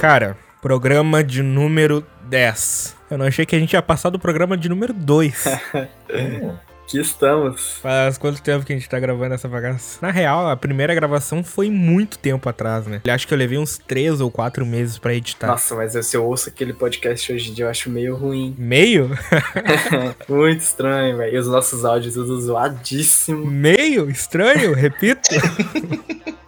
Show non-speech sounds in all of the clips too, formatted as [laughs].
Cara, programa de número 10. Eu não achei que a gente ia passar do programa de número 2. Aqui [laughs] estamos. Faz quanto tempo que a gente tá gravando essa bagaça? Na real, a primeira gravação foi muito tempo atrás, né? Eu acho que eu levei uns 3 ou 4 meses pra editar. Nossa, mas se eu ouço aquele podcast hoje em dia, eu acho meio ruim. [laughs] Meio? [laughs] muito estranho, velho. E os nossos áudios tudo zoadíssimo. Meio? Estranho? Repito.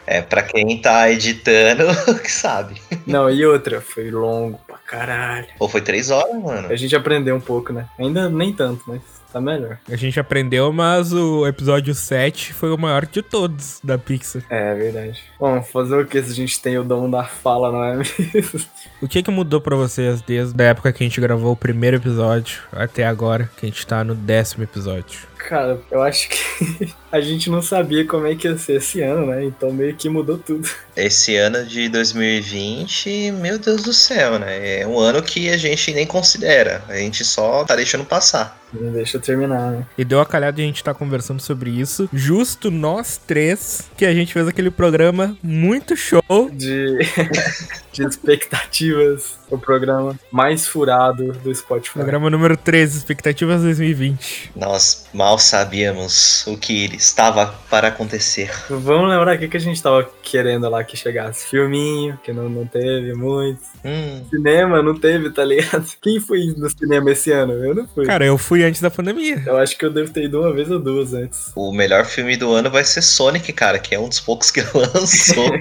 É, pra quem tá editando, [laughs] que sabe. Não, e outra, foi longo pra caralho. Ou foi três horas, mano. A gente aprendeu um pouco, né? Ainda nem tanto, mas tá melhor. A gente aprendeu, mas o episódio 7 foi o maior de todos da Pixar. É, verdade. Bom, fazer o que se a gente tem o dom da fala, não é mesmo? O que que mudou pra vocês desde a época que a gente gravou o primeiro episódio até agora, que a gente tá no décimo episódio? Cara, eu acho que [laughs] a gente não sabia como é que ia ser esse ano, né? Então meio que mudou tudo. Esse ano de 2020, meu Deus do céu, né? É um ano que a gente nem considera. A gente só tá deixando passar. Não deixa eu terminar, né? E deu a calhada de a gente tá conversando sobre isso, justo nós três, que a gente fez aquele programa muito show. De, [laughs] de expectativas. O programa mais furado do Spotify. Programa número 13, Expectativas 2020. Nós mal sabíamos o que estava para acontecer. Vamos lembrar o que, que a gente tava querendo lá que chegasse. Filminho, que não, não teve muito. Hum, Cinema, não teve, tá ligado? [laughs] Quem foi no cinema esse ano? Eu não fui. Cara, eu fui antes da pandemia. Eu acho que eu devo ter ido uma vez ou duas antes. o melhor filme do ano vai ser Sonic, cara, que é um dos poucos que [laughs] lançou.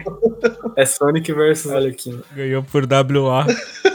É Sonic versus Arlequina. Ganhou por WA. [laughs]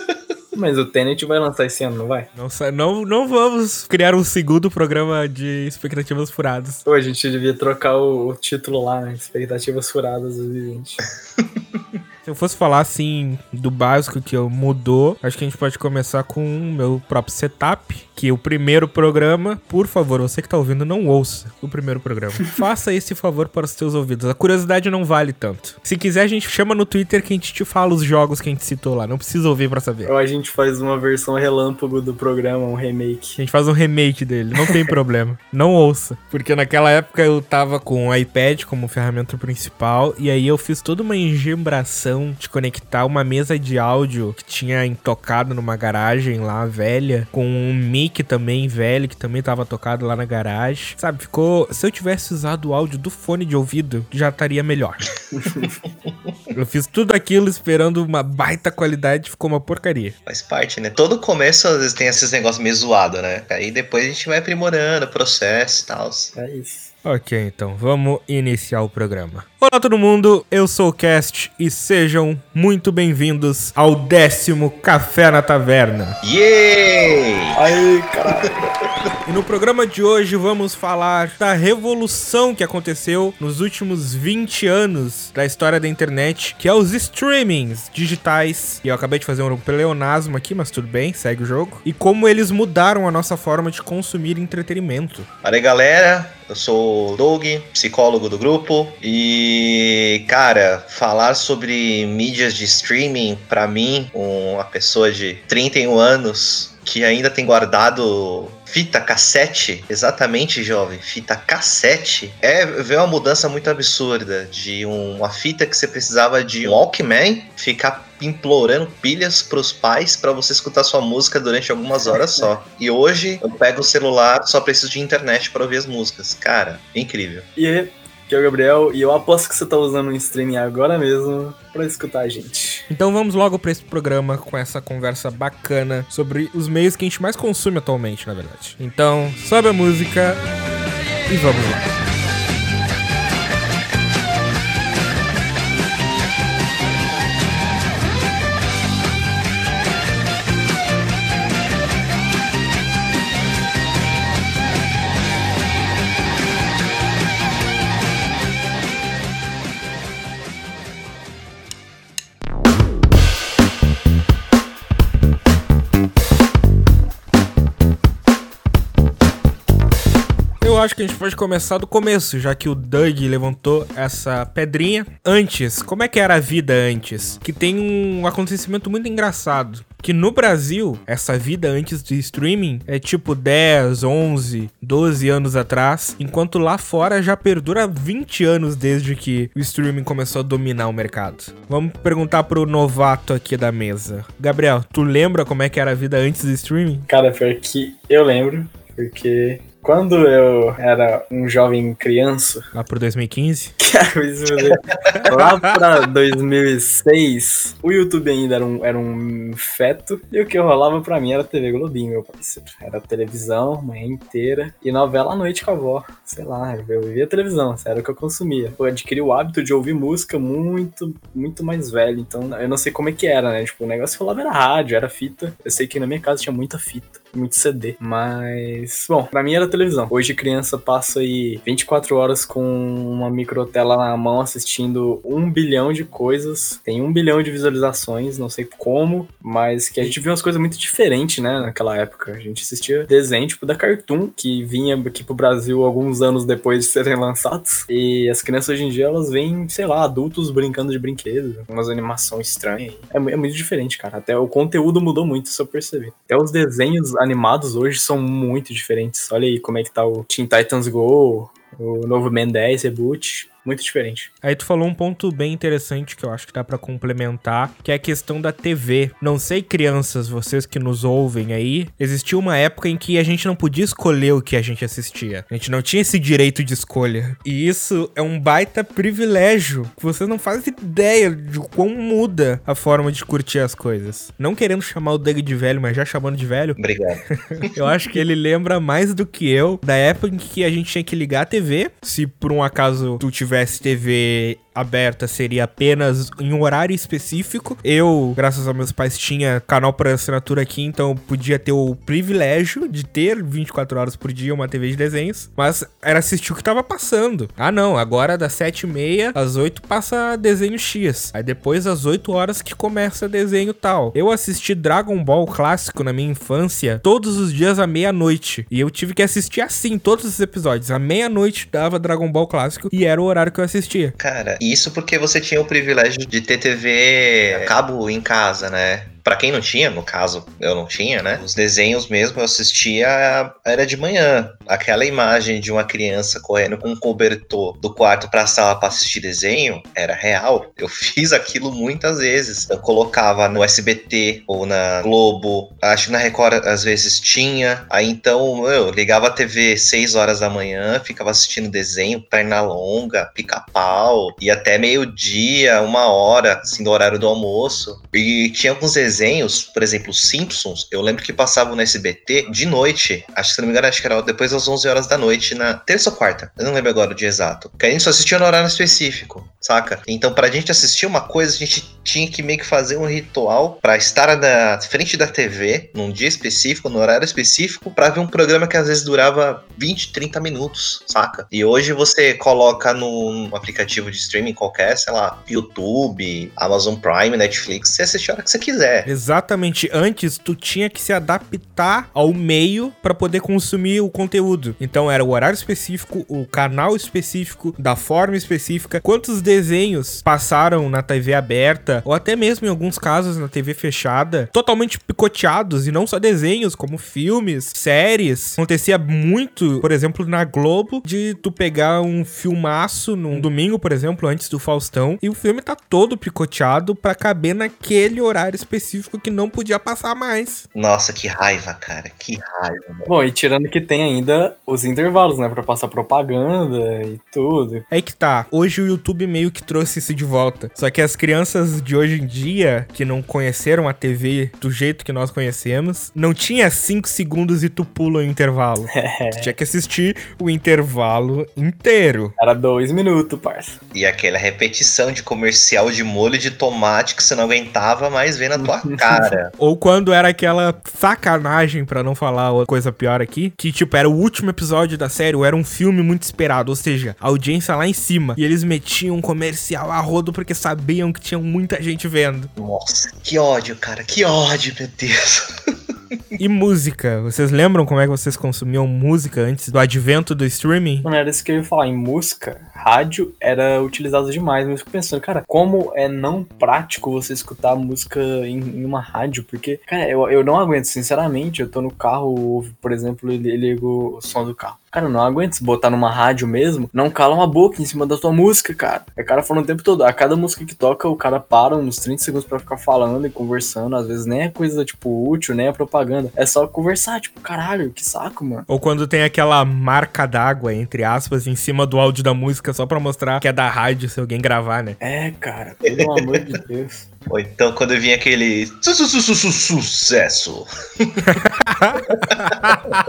Mas o Tenet vai lançar esse ano, não vai? Não, não, não vamos criar um segundo programa de expectativas furadas. Pô, a gente devia trocar o, o título lá, né? Expectativas Furadas 2020. [laughs] Se eu fosse falar assim do básico que eu mudou, acho que a gente pode começar com o meu próprio setup, que o primeiro programa, por favor, você que tá ouvindo, não ouça o primeiro programa. [laughs] Faça esse favor para os seus ouvidos. A curiosidade não vale tanto. Se quiser, a gente chama no Twitter que a gente te fala os jogos que a gente citou lá. Não precisa ouvir pra saber. Ou a gente faz uma versão relâmpago do programa, um remake. A gente faz um remake dele, não tem problema. [laughs] Não ouça. Porque naquela época eu tava com o iPad como ferramenta principal, e aí eu fiz toda uma engembração de conectar uma mesa de áudio que tinha tocado numa garagem lá, velha, com um mic também velho, que também tava tocado lá na garagem. Sabe, ficou. Se eu tivesse usado o áudio do fone de ouvido, já estaria melhor. [laughs] eu fiz tudo aquilo esperando uma baita qualidade, ficou uma porcaria. Faz parte, né? Todo começo às vezes tem esses negócios meio zoado, né? Aí depois a gente vai aprimorando o processo e tal. É isso. Ok, então vamos iniciar o programa. Olá todo mundo, eu sou o Cast e sejam muito bem-vindos ao décimo Café na Taverna. Yay! Aí, caralho. E no programa de hoje vamos falar da revolução que aconteceu nos últimos 20 anos da história da internet, que é os streamings digitais. E eu acabei de fazer um pleonasmo aqui, mas tudo bem, segue o jogo. E como eles mudaram a nossa forma de consumir entretenimento. Fala aí, galera. Eu sou o Doug, psicólogo do grupo. E, cara, falar sobre mídias de streaming, pra mim, uma pessoa de 31 anos que ainda tem guardado fita cassete, exatamente, jovem, fita cassete, é ver uma mudança muito absurda de um- uma fita que você precisava de um Walkman, ficar implorando pilhas pros pais pra você escutar sua música durante algumas horas só. E hoje eu pego o celular, só preciso de internet pra ouvir as músicas. Cara, incrível. E aí, aqui é o Gabriel, e eu aposto que você tá usando um streaming agora mesmo pra escutar a gente. Então vamos logo para esse programa com essa conversa bacana sobre os meios que a gente mais consome atualmente, na verdade. Então, sobe a música e vamos lá. Acho que a gente pode começar do começo, já que o Doug levantou essa pedrinha. Antes, como é que era a vida antes? Que tem um acontecimento muito engraçado. que no Brasil, essa vida antes do streaming é tipo 10, 11, 12 anos atrás, enquanto lá fora já perdura 20 anos desde que o streaming começou a dominar o mercado. Vamos perguntar pro novato aqui da mesa. Gabriel, tu lembra como é que era a vida antes do streaming? Cara, pior que eu lembro, porque quando eu era um jovem criança. Lá pro [laughs] 2015? lá pra 2006, o YouTube ainda era um, era um feto. E o que rolava pra mim era TV Globinho, meu parceiro. Era televisão, manhã inteira. E novela à noite com a avó. Sei lá, eu via televisão, era o que eu consumia. Eu adquiri o hábito de ouvir música muito, muito mais velho. Então eu não sei como é que era, né? Tipo, o negócio que rolava era rádio, era fita. Eu sei que na minha casa tinha muita fita muito CD. Mas, bom, pra mim era televisão. Hoje criança passa aí 24 horas com uma microtela na mão assistindo um bilhão de coisas. Tem um bilhão de visualizações, não sei como, mas que a gente viu umas coisas muito diferentes, né, naquela época. A gente assistia desenho, tipo, da Cartoon, que vinha aqui pro Brasil alguns anos depois de serem [laughs] lançados. E as crianças hoje em dia, elas veem, sei lá, adultos brincando de brinquedos, umas animações estranhas. É, é muito diferente, cara. Até o conteúdo mudou muito, se eu perceber. Até os desenhos animados hoje são muito diferentes. Olha aí como é que tá o Teen Titans Go, o novo Ben 10 Reboot muito diferente. Aí tu falou um ponto bem interessante que eu acho que dá para complementar, que é a questão da TV. Não sei, crianças, vocês que nos ouvem aí, existiu uma época em que a gente não podia escolher o que a gente assistia. A gente não tinha esse direito de escolha. E isso é um baita privilégio. Vocês não fazem ideia de como muda a forma de curtir as coisas. Não querendo chamar o Doug de velho, mas já chamando de velho. Obrigado. [laughs] eu acho que ele lembra mais do que eu da época em que a gente tinha que ligar a TV. Se por um acaso tu tiver tivesse TV aberta seria apenas em um horário específico. Eu, graças aos meus pais, tinha canal para assinatura aqui, então eu podia ter o privilégio de ter 24 horas por dia uma TV de desenhos, mas era assistir o que tava passando. Ah, não, agora das 7h30 às 8 passa desenho X. Aí depois às 8 horas que começa desenho tal. Eu assisti Dragon Ball clássico na minha infância todos os dias à meia-noite. E eu tive que assistir assim todos os episódios. À meia-noite dava Dragon Ball clássico e era o horário que eu assistia. Cara, isso porque você tinha o privilégio de ter TV cabo em casa, né? Para quem não tinha, no caso eu não tinha, né? Os desenhos mesmo eu assistia era de manhã. Aquela imagem de uma criança correndo com um cobertor do quarto para a sala para assistir desenho era real. Eu [laughs] fiz aquilo muitas vezes. Eu colocava no SBT ou na Globo, acho que na Record às vezes tinha. Aí então eu ligava a TV 6 horas da manhã, ficava assistindo desenho, perna longa, pica-pau, e até meio-dia, uma hora, assim, do horário do almoço. E tinha alguns desenhos desenhos, por exemplo, Simpsons, eu lembro que passavam no SBT de noite. Acho que se não me engano, acho que era depois das 11 horas da noite, na terça ou quarta. Eu não lembro agora o dia exato. Que a gente só assistia no horário específico, saca? Então, pra gente assistir uma coisa, a gente tinha que meio que fazer um ritual para estar na frente da TV, num dia específico, no horário específico, para ver um programa que às vezes durava 20, 30 minutos, saca? E hoje você coloca num aplicativo de streaming qualquer, sei lá, YouTube, Amazon Prime, Netflix, você assiste a hora que você quiser. Exatamente. Antes, tu tinha que se adaptar ao meio para poder consumir o conteúdo. Então, era o horário específico, o canal específico, da forma específica. Quantos desenhos passaram na TV aberta, ou até mesmo em alguns casos na TV fechada, totalmente picoteados, e não só desenhos, como filmes, séries. Acontecia muito, por exemplo, na Globo, de tu pegar um filmaço num domingo, por exemplo, antes do Faustão, e o filme tá todo picoteado para caber naquele horário específico específico que não podia passar mais. Nossa, que raiva, cara. Que raiva. Bom, e tirando que tem ainda os intervalos, né? Pra passar propaganda e tudo. É que tá. Hoje o YouTube meio que trouxe isso de volta. Só que as crianças de hoje em dia, que não conheceram a TV do jeito que nós conhecemos, não tinha 5 segundos e tu pula o intervalo. [laughs] É. Tu tinha que assistir o intervalo inteiro. Era dois minutos, parça. E aquela repetição de comercial de molho de tomate que você não aguentava mais ver na tua cara. [laughs] Ou quando era aquela sacanagem, para não falar outra coisa pior aqui, que tipo, era o último episódio da série, ou era um filme muito esperado, ou seja, a audiência lá em cima. E eles metiam um comercial a rodo porque sabiam que tinha muita gente vendo. Nossa, que ódio, cara, que ódio, meu Deus. [laughs] [laughs] E música? Vocês lembram como é que vocês consumiam música antes do advento do streaming? Mano, era isso que eu ia falar. Em música, rádio era utilizado demais. Eu fico pensando, cara, como é não prático você escutar música em, em uma rádio? Porque, cara, eu, eu não aguento, sinceramente. Eu tô no carro, por exemplo, e ligo o som do carro. Cara, não aguento se botar numa rádio mesmo, não cala uma boca em cima da tua música, cara. É cara falando o tempo todo. A cada música que toca, o cara para uns 30 segundos para ficar falando e conversando. Às vezes nem é coisa, tipo, útil, nem é propaganda. É só conversar, tipo, caralho, que saco, mano. Ou quando tem aquela marca d'água, entre aspas, em cima do áudio da música, só pra mostrar que é da rádio se alguém gravar, né? É, cara, pelo amor de Deus. Ou então quando vinha aquele su- su- su- su- su- sucesso.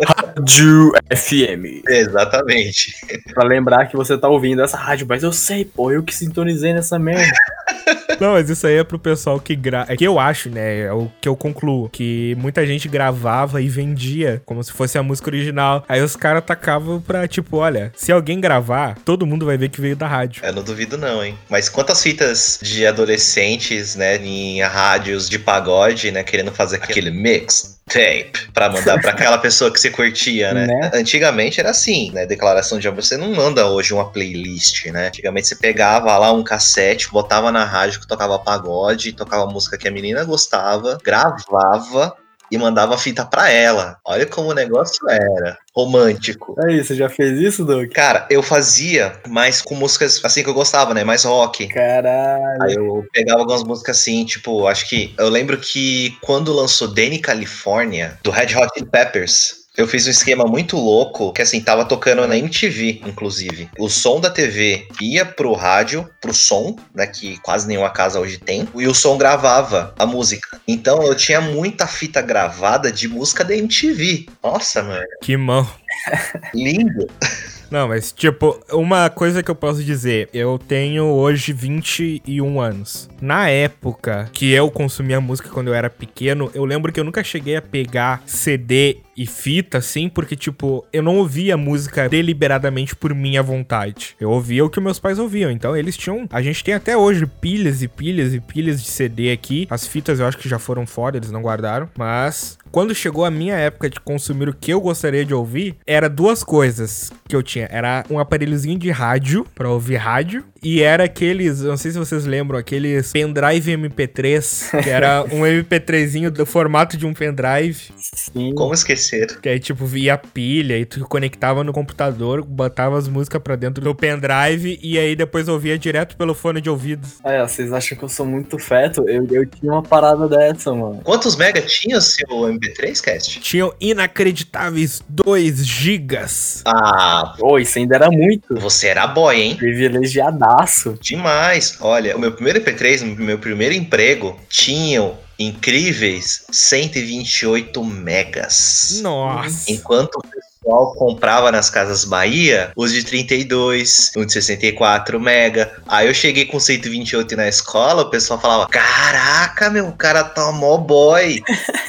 Rádio FM. Exatamente. Pra lembrar que você tá ouvindo essa rádio, mas eu sei, pô, eu que sintonizei nessa merda. [laughs] Não, mas isso aí é pro pessoal que grava. É que eu acho, né? É o que eu concluo. Que muita gente gravava e vendia como se fosse a música original. Aí os caras tacavam pra, tipo, olha, se alguém gravar, todo mundo vai ver que veio da rádio. Eu não duvido não, hein. Mas quantas fitas de adolescentes, né, em rádios de pagode, né, querendo fazer aquele mix tape pra mandar pra aquela pessoa que você curtia, né? Né? Antigamente era assim, né? Declaração de amor. Você não manda hoje uma playlist, né? Antigamente você pegava lá um cassete, botava na rádio que tocava pagode, tocava música que a menina gostava, gravava e mandava a fita pra ela. Olha como o negócio era. Romântico. Aí, você já fez isso, Doug? Cara, eu fazia mais com músicas assim que eu gostava, né? Mais rock. Caralho. Aí eu pegava algumas músicas assim, tipo, acho que. Eu lembro que quando lançou Danny California, do Red Hot Chili Peppers. Eu fiz um esquema muito louco, que assim, tava tocando na MTV, inclusive. O som da TV ia pro rádio, pro som, né, que quase nenhuma casa hoje tem, e o som gravava a música. Então eu tinha muita fita gravada de música da MTV. Nossa, mano, Que mão. lindo. Não, mas tipo, uma coisa que eu posso dizer, eu tenho hoje 21 anos. Na época que eu consumia música quando eu era pequeno, eu lembro que eu nunca cheguei a pegar CD e fita, assim, porque, tipo, eu não ouvia música deliberadamente por minha vontade. Eu ouvia o que meus pais ouviam. Então, eles tinham. A gente tem até hoje pilhas e pilhas e pilhas de CD aqui. As fitas eu acho que já foram fora, eles não guardaram. Mas quando chegou a minha época de consumir o que eu gostaria de ouvir, era duas coisas que eu tinha. Era um aparelhozinho de rádio, pra ouvir rádio, e era aqueles, não sei se vocês lembram, aqueles pendrive MP3, que era [laughs] um MP3zinho do formato de um pendrive, Sim. Como esquecer? que aí tipo via pilha e tu conectava no computador, botava as músicas pra dentro do pendrive e aí depois ouvia direto pelo fone de ouvido. É, vocês acham que eu sou muito feto? Eu, eu tinha uma parada dessa, mano. Quantos mega tinha o seu MP3, Cast? Tinham inacreditáveis 2 gigas. Ah, Ô, isso ainda era muito. você era boy, hein? Privilegiadaço. Demais. Olha, o meu primeiro MP3, no meu primeiro emprego, tinham incríveis 128 megas. Nossa. Enquanto o pessoal comprava nas casas Bahia os de 32, um de 64 mega. Aí eu cheguei com 128 na escola, o pessoal falava: Caraca, meu, o cara tá mó boy.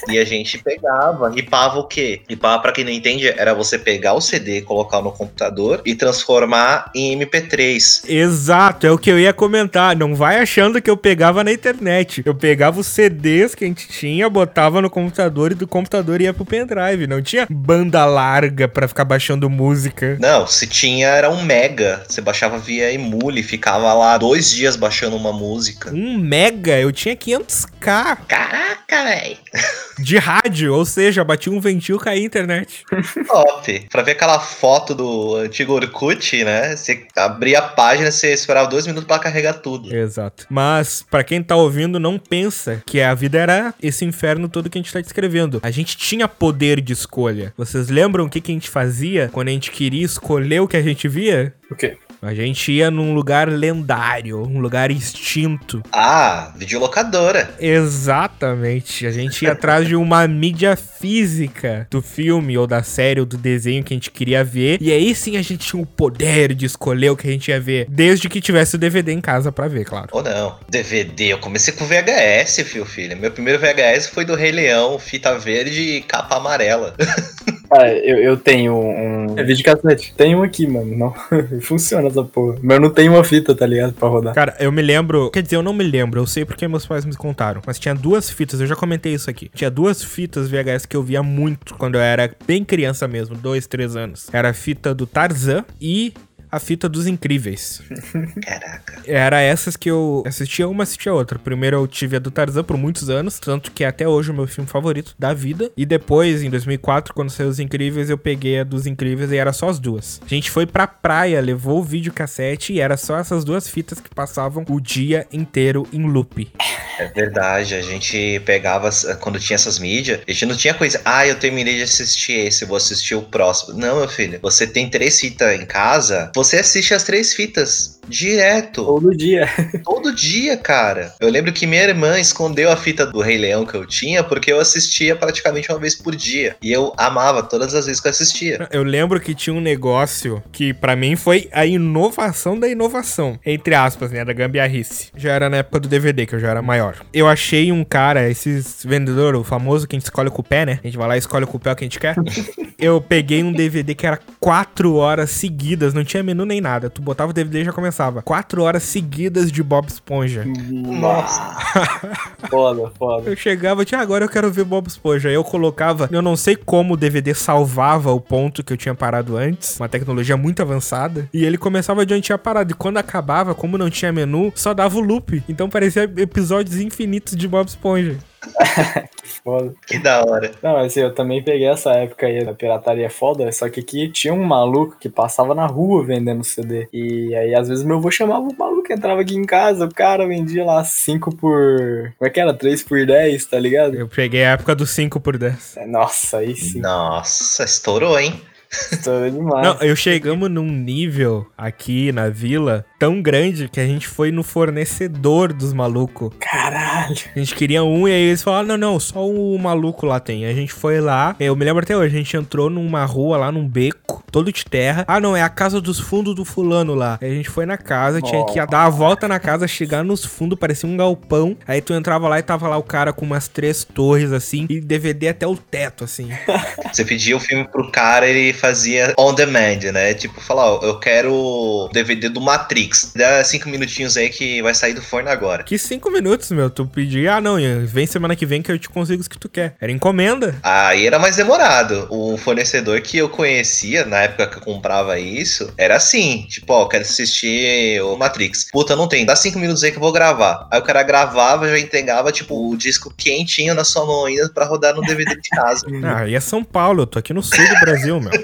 e a gente pegava, ripava o quê? Ripava, pra quem não entende, era você pegar o CD, colocar no computador e transformar em MP3. Exato, é o que eu ia comentar. Não vai achando que eu pegava na internet. Eu pegava os CDs que a gente tinha, botava no computador e do computador ia pro pendrive. Não tinha banda larga pra ficar baixando música. Não, se tinha era um mega. Você baixava via emule, ficava lá dois dias baixando uma música. Um mega, eu tinha 500k Caraca, velho. [laughs] de rádio, ou seja, batia um ventil caía a internet. [laughs] Top. Pra ver aquela foto do antigo Orkut, né? Você abria a página, você esperava dois minutos pra carregar tudo. Exato. Mas, pra quem tá ouvindo, não pensa que a vida era esse inferno todo que a gente tá descrevendo. A gente tinha poder de escolha. Vocês lembram o que, que a gente fazia quando a gente queria escolher o que a gente via? O quê? A gente ia num lugar lendário, um lugar extinto. Ah, videolocadora. Exatamente. A gente ia atrás de uma [laughs] mídia física do filme ou da série ou do desenho que a gente queria ver. E aí sim a gente tinha o poder de escolher o que a gente ia ver. Desde que tivesse o DVD em casa pra ver, claro. Ou não. DVD. Eu comecei com VHS, filho, filho. Meu primeiro VHS foi do Rei Leão, fita verde e capa amarela. [laughs] Ah, eu, eu tenho um. É videocassete. Tenho um aqui, mano. Não. [laughs] Funciona essa porra. Mas eu não tenho uma fita, tá ligado? Pra rodar. Cara, eu me lembro. Quer dizer, eu não me lembro. Eu sei porque meus pais me contaram. Mas tinha duas fitas, eu já comentei isso aqui. Tinha duas fitas VHS que eu via muito quando eu era bem criança mesmo, dois, três anos. Era a fita do Tarzan e a fita dos Incríveis. [laughs] Caraca. Era essas que eu assistia uma, assistia outra. Primeiro eu tive a do Tarzan por muitos anos, tanto que é até hoje é o meu filme favorito da vida. E depois, em 2004, quando saiu Os Incríveis, eu peguei a dos Incríveis e era só as duas. A gente foi pra praia, levou o videocassete e era só essas duas fitas que passavam o dia inteiro em loop. É verdade, a gente pegava quando tinha essas mídias, a gente não tinha coisa, ah, eu terminei de assistir esse, vou assistir o próximo. Não, meu filho, você tem três fitas em casa, você assiste as três fitas direto. Todo dia. [laughs] Todo dia, cara. Eu lembro que minha irmã escondeu a fita do Rei Leão que eu tinha porque eu assistia praticamente uma vez por dia. E eu amava todas as vezes que eu assistia. Eu lembro que tinha um negócio que para mim foi a inovação da inovação, entre aspas, né, da gambiarrice. Já era na época do DVD, que eu já era maior. Eu achei um cara, esses vendedor, o famoso que a gente escolhe com o pé, né? A gente vai lá e escolhe com o pé o que a gente quer. [laughs] eu peguei um DVD que era quatro horas seguidas, não tinha menu nem nada. Tu botava o DVD e já começava. Quatro horas seguidas de Bob Esponja. Nossa. [laughs] foda, foda. Eu chegava, tinha agora eu quero ver Bob Esponja. Aí eu colocava, eu não sei como o DVD salvava o ponto que eu tinha parado antes, uma tecnologia muito avançada, e ele começava de onde tinha parado. E quando acabava, como não tinha menu, só dava o loop. Então parecia episódios infinitos de Bob Esponja. Que [laughs] foda. Que da hora. Não, assim, eu também peguei essa época aí da pirataria foda, só que aqui tinha um maluco que passava na rua vendendo CD. E aí, às vezes, meu avô chamava o maluco, entrava aqui em casa, o cara vendia lá 5 por. Como é que era? 3 por 10, tá ligado? Eu peguei a época do 5 por 10. É, Nossa, aí sim. Nossa, estourou, hein? [laughs] Estourou demais. Não, eu chegamos num nível aqui na vila tão grande que a gente foi no fornecedor dos malucos. Caralho. A gente queria um e aí eles falaram: não, não, só o maluco lá tem. A gente foi lá, eu me lembro até hoje, a gente entrou numa rua lá, num beco, todo de terra. Ah, não, é a casa dos fundos do fulano lá. Aí a gente foi na casa, tinha que dar a volta na casa, chegar nos fundos, parecia um galpão. Aí tu entrava lá e tava lá o cara com umas três torres assim, e DVD até o teto, assim. [laughs] Você pedia o filme pro cara, ele fazia on demand, né? Tipo, falar, ó, eu quero DVD do Matrix. Dá cinco minutinhos aí que vai sair do forno agora. Que cinco minutos, meu? Tu pedia, ah, não, vem semana que vem que eu te consigo o que tu quer. Era encomenda. Aí era mais demorado. O fornecedor que eu conhecia, na época que eu comprava isso, era assim, tipo, ó, quero assistir o Matrix. Puta, não tem, dá cinco minutos aí que eu vou gravar. Aí o cara gravava, já entregava, tipo, o disco quentinho na sua mão ainda pra rodar no DVD de casa. [laughs] ah, e é São Paulo, eu tô aqui no sul do Brasil, meu. [laughs]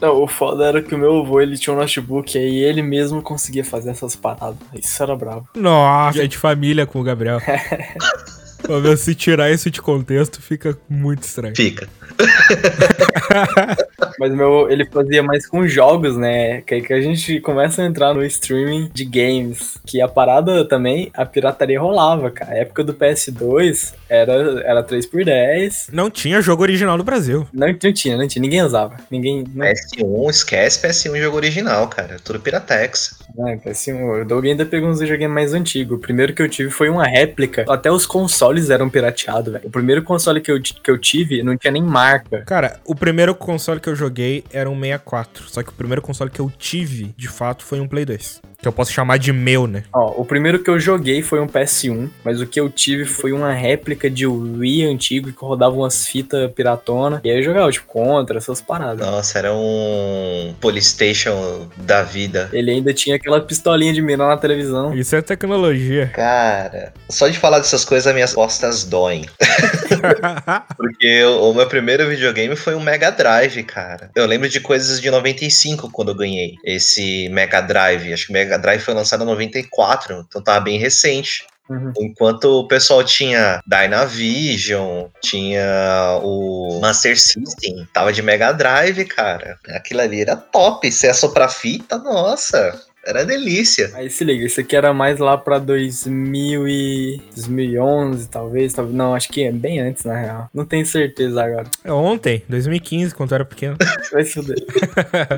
Não, o foda era que o meu avô, ele tinha um notebook e aí ele mesmo conseguia fazer essas paradas. Isso era bravo. Nossa, é de família com o Gabriel. [laughs] Pô, se tirar isso de contexto, fica muito estranho. Fica. Mas meu, ele fazia mais com jogos, né? Que aí que a gente começa a entrar no streaming de games. Que a parada também, a pirataria rolava, cara. A época do PS2 era, era 3x10. Não tinha jogo original no Brasil. Não, não tinha, não tinha. Ninguém usava. Ninguém. Não... PS1, esquece PS1 jogo original, cara. Tudo Piratex. É, PS1. O Doug ainda pegou uns videogames mais antigos. O primeiro que eu tive foi uma réplica. Até os consoles eram pirateados, velho. O primeiro console que eu, que eu tive não tinha nem marca. Cara, o primeiro console que eu joguei era um 64. Só que o primeiro console que eu tive, de fato, foi um Play 2. Que eu posso chamar de meu, né? Ó, o primeiro que eu joguei foi um PS1, mas o que eu tive foi uma réplica de Wii antigo que rodava umas fitas piratona. E aí eu jogava, tipo, contra essas paradas. Nossa, era um Polystation da vida. Ele ainda tinha aquela pistolinha de mira na televisão. Isso é tecnologia. [laughs] Cara, só de falar dessas coisas, minhas costas doem. [laughs] Porque o meu primeiro videogame foi um Mega Drive, cara. Eu lembro de coisas de 95 quando eu ganhei esse Mega Drive. Acho que o Mega Drive foi lançado em 94, então tava bem recente. Uhum. Enquanto o pessoal tinha Dynavision, tinha o Master System, tava de Mega Drive, cara. Aquilo ali era top. Se é só pra fita, nossa. Era delícia. Aí se liga, isso aqui era mais lá pra 2000 e 2011, talvez, talvez. Não, acho que é bem antes, na real. Não tenho certeza agora. É Ontem, 2015, quando eu era pequeno. [laughs] Vai se fuder.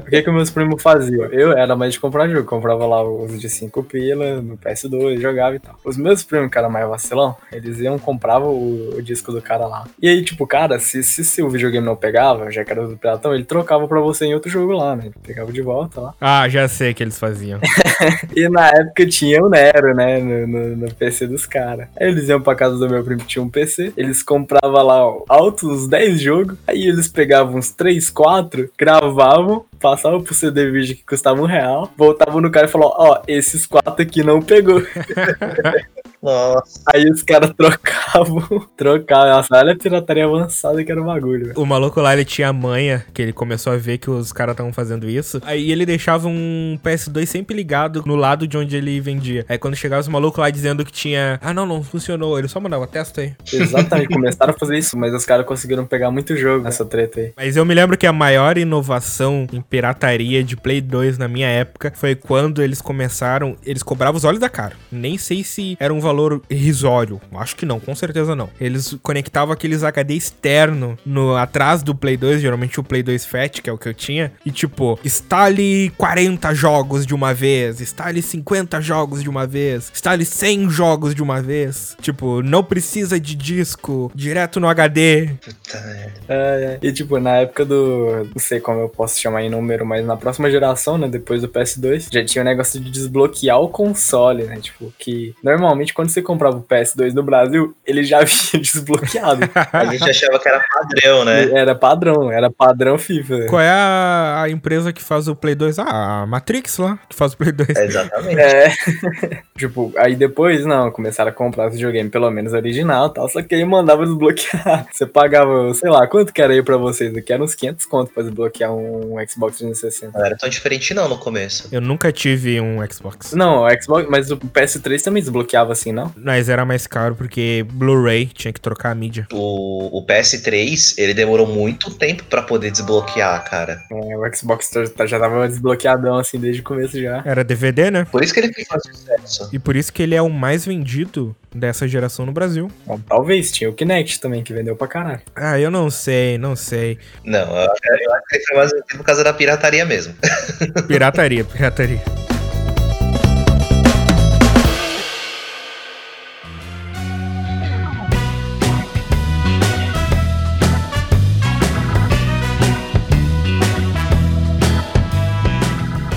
o que que meus primos faziam? Eu era mais de comprar jogo. Comprava lá os de 5 pila no PS2, jogava e tal. Os meus primos, que era mais vacilão, eles iam, compravam o, o disco do cara lá. E aí, tipo, cara, se, se, se o videogame não pegava, já que era do Piratão, ele trocava pra você em outro jogo lá, né? Ele pegava de volta lá. Ah, já sei o que eles faziam. [laughs] E na época tinha o Nero, né? No, no- no PC dos caras. Aí eles iam pra casa do meu primo tinha um PC. Eles compravam lá ó, altos uns 10 jogos. Aí eles pegavam uns 3, 4, gravavam, passavam pro CD vídeo que custava um real. Voltavam no cara e falavam: Ó, esses quatro aqui não pegou. [laughs] Nossa. Aí os caras trocavam. [laughs] Trocavam. Nossa, olha a pirataria avançada que era o bagulho. O maluco lá, ele tinha manha, que ele começou a ver que os caras estavam fazendo isso. Aí ele deixava um PS2 sempre ligado no lado de onde ele vendia. Aí quando chegava os malucos lá dizendo que tinha. Ah, não, não funcionou. Ele só mandava, testa aí. [laughs] Exatamente, começaram a fazer isso, mas os caras conseguiram pegar muito jogo nessa treta aí. Mas eu me lembro que a maior inovação em pirataria de Play 2 na minha época foi quando eles começaram. Eles cobravam os olhos da cara. Nem sei se era um valor irrisório. Acho que não, com certeza não. Eles conectavam aqueles HD externo no atrás do Play 2, geralmente o Play 2 Fat, que é o que eu tinha. E tipo, instale 40 jogos de uma vez, instale 50 jogos de uma vez, instale 100 jogos de uma vez. Tipo, não precisa de disco, direto no HD. É, é. E tipo, na época do. Não sei como eu posso chamar em número, mas na próxima geração, né? Depois do PS2, já tinha o negócio de desbloquear o console, né? Tipo, que normalmente quando você comprava o PS2 no Brasil, ele já [laughs] vinha desbloqueado. [laughs] A gente achava que era padrão, né? Era padrão, era padrão FIFA. Qual é a, a empresa que faz o Play 2? Ah, a Matrix lá, que faz o Play 2. É, exatamente. É. [laughs] tipo, aí depois, não, começaram a comprar os videogame pelo menos original e tal, só que aí mandava desbloquear. Você pagava, sei lá, quanto que era aí pra vocês? Aqui era uns 500 conto pra desbloquear um Xbox 360. Não era tão diferente não no começo. Eu nunca tive um Xbox. Não, o Xbox, mas o PS3 também desbloqueava assim, não? Mas era mais caro porque Blu-ray tinha que trocar a mídia. O, o PS3, ele demorou muito tempo pra poder desbloquear, cara. É, o Xbox tá- já tava desbloqueadão assim desde o começo já. Era DVD, né? Por isso que ele fez sucesso. E por isso que ele é o mais vendido dessa geração no Brasil. Bom, talvez, tinha o Kinect também, que vendeu pra caralho. Ah, eu não sei, não sei. Não, eu, eu acho que ele foi mais vendido por causa da pirataria mesmo. Pirataria, pirataria.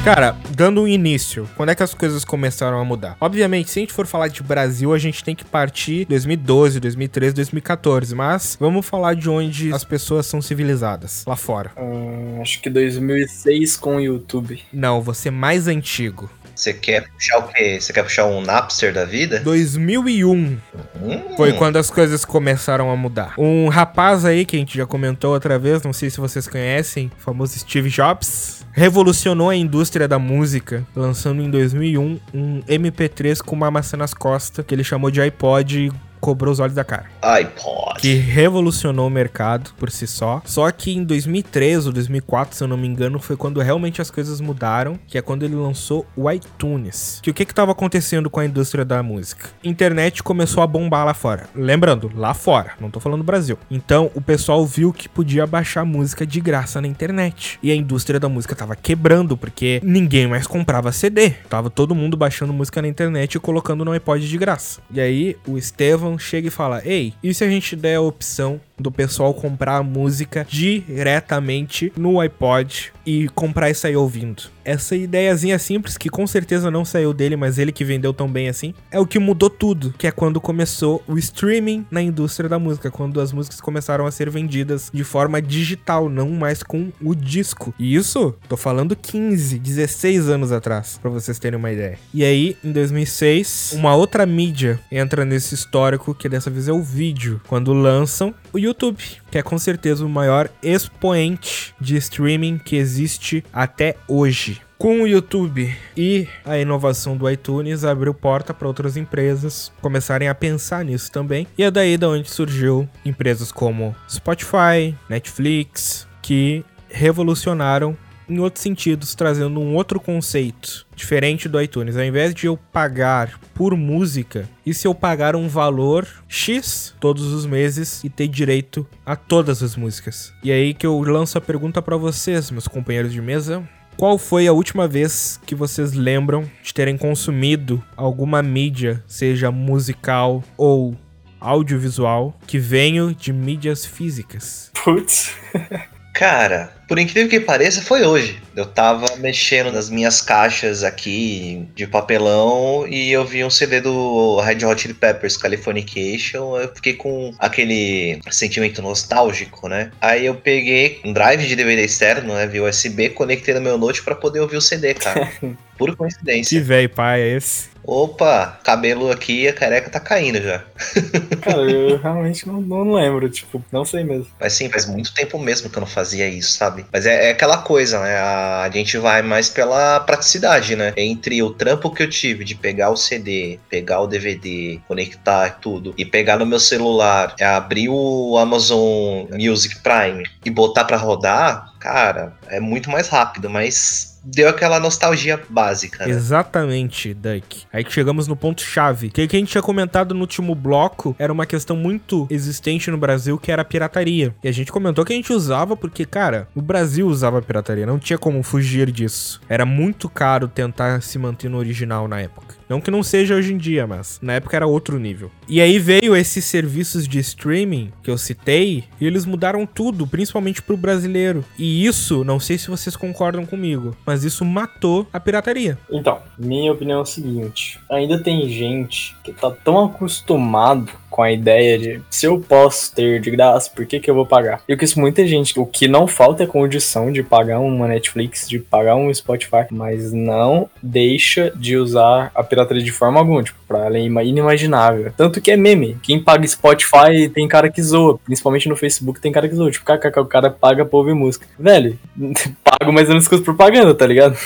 Cara, dando um início, quando é que as coisas começaram a mudar? Obviamente, se a gente for falar de Brasil, a gente tem que partir 2012, 2013, 2014, mas vamos falar de onde as pessoas são cilizadas, lá fora. Hum, acho que 2006 com o YouTube. Não, você mais antigo. Você quer puxar o quê? Você quer puxar um Napster da vida? 2001 Hum, foi quando as coisas começaram a mudar. Um rapaz aí que a gente já comentou outra vez, não sei se vocês conhecem, o famoso Steve Jobs, revolucionou a indústria da música, lançando em 2001 um MP3 com uma maçã nas costas, que ele chamou de iPod cobrou os olhos da cara. iPod. Que revolucionou o mercado por si só. Só que em 2003 ou 2004, se eu não me engano, foi quando realmente as coisas mudaram, que é quando ele lançou o iTunes. Que o que que tava acontecendo com a indústria da música? Internet começou a bombar lá fora. Lembrando, lá fora, não tô falando Brasil. Então, o pessoal viu que podia baixar música de graça na internet. E a indústria da música tava quebrando, porque ninguém mais comprava CD. Tava todo mundo baixando música na internet e colocando no iPod de graça. E aí, o Estevão chega e fala: Ei, e se a gente der a opção do pessoal comprar a música diretamente no iPod e comprar e sair ouvindo? Essa ideiazinha simples, que com certeza não saiu dele, mas ele que vendeu tão bem assim, é o que mudou tudo, que é quando começou o streaming na indústria da música, quando as músicas começaram a ser vendidas de forma digital, não mais com o disco. E isso, tô falando 15, 16 anos atrás, pra vocês terem uma ideia. E aí, em 2006, uma outra mídia entra nesse histórico, que dessa vez é o vídeo, quando lançam o YouTube, que é com certeza o maior expoente de streaming que existe até hoje. Com o YouTube e a inovação do iTunes abriu porta para outras empresas começarem a pensar nisso também. E é daí da onde surgiu empresas como Spotify, Netflix, que revolucionaram em outros sentidos, trazendo um outro conceito diferente do iTunes. Ao invés de eu pagar por música, e se eu pagar um valor X todos os meses e ter direito a todas as músicas? E aí que eu lanço a pergunta para vocês, meus companheiros de mesa. Qual foi a última vez que vocês lembram de terem consumido alguma mídia, seja musical ou audiovisual, que venha de mídias físicas? Putz. [laughs] Cara, por incrível que pareça, foi hoje. Eu tava mexendo nas minhas caixas aqui de papelão e eu vi um CD do Red Hot Chili Peppers Californication. Eu fiquei com aquele sentimento nostálgico, né? Aí eu peguei um drive de DVD externo, né? Via USB, conectei no meu note para poder ouvir o CD, cara. [laughs] Pura coincidência. Que velho pai é esse? Opa, cabelo aqui, a careca tá caindo já. [laughs] Cara, eu realmente não, não lembro, tipo, não sei mesmo. Mas sim, faz muito tempo mesmo que eu não fazia isso, sabe? Mas é, é aquela coisa, né? A, a, gente vai mais pela praticidade, né? Entre o trampo que eu tive de pegar o CD, pegar o DVD, conectar tudo e pegar no meu celular, abrir o Amazon Music Prime e botar para rodar, cara, é muito mais rápido, mas deu aquela nostalgia básica. Né? Exatamente, Duck. Aí que chegamos no ponto chave. Que, que a gente tinha comentado no último bloco era uma questão muito existente no Brasil, que era a pirataria. E a gente comentou que a gente usava porque, cara, o Brasil usava pirataria, não tinha como fugir disso. Era muito caro tentar se manter no original na época. Não que não seja hoje em dia, mas na época era outro nível. E aí veio esses serviços de streaming que eu citei, e eles mudaram tudo, principalmente pro brasileiro. E isso, não sei se vocês concordam comigo, mas isso matou a pirataria. Então, minha opinião é o seguinte: ainda tem gente que tá tão acostumado com a ideia de se eu posso ter de graça, por que, que eu vou pagar? Eu conheço muita gente, o que não falta é condição de pagar uma Netflix, de pagar um Spotify, mas não deixa de usar a pirataria de forma alguma, tipo, pra ela é inimaginável. Tanto que é meme. Quem paga Spotify tem cara que zoa, principalmente no Facebook tem cara que zoa. Tipo, o cara paga pra ouvir música. Velho, [laughs] pago mais ou menos com as propaganda, tá ligado?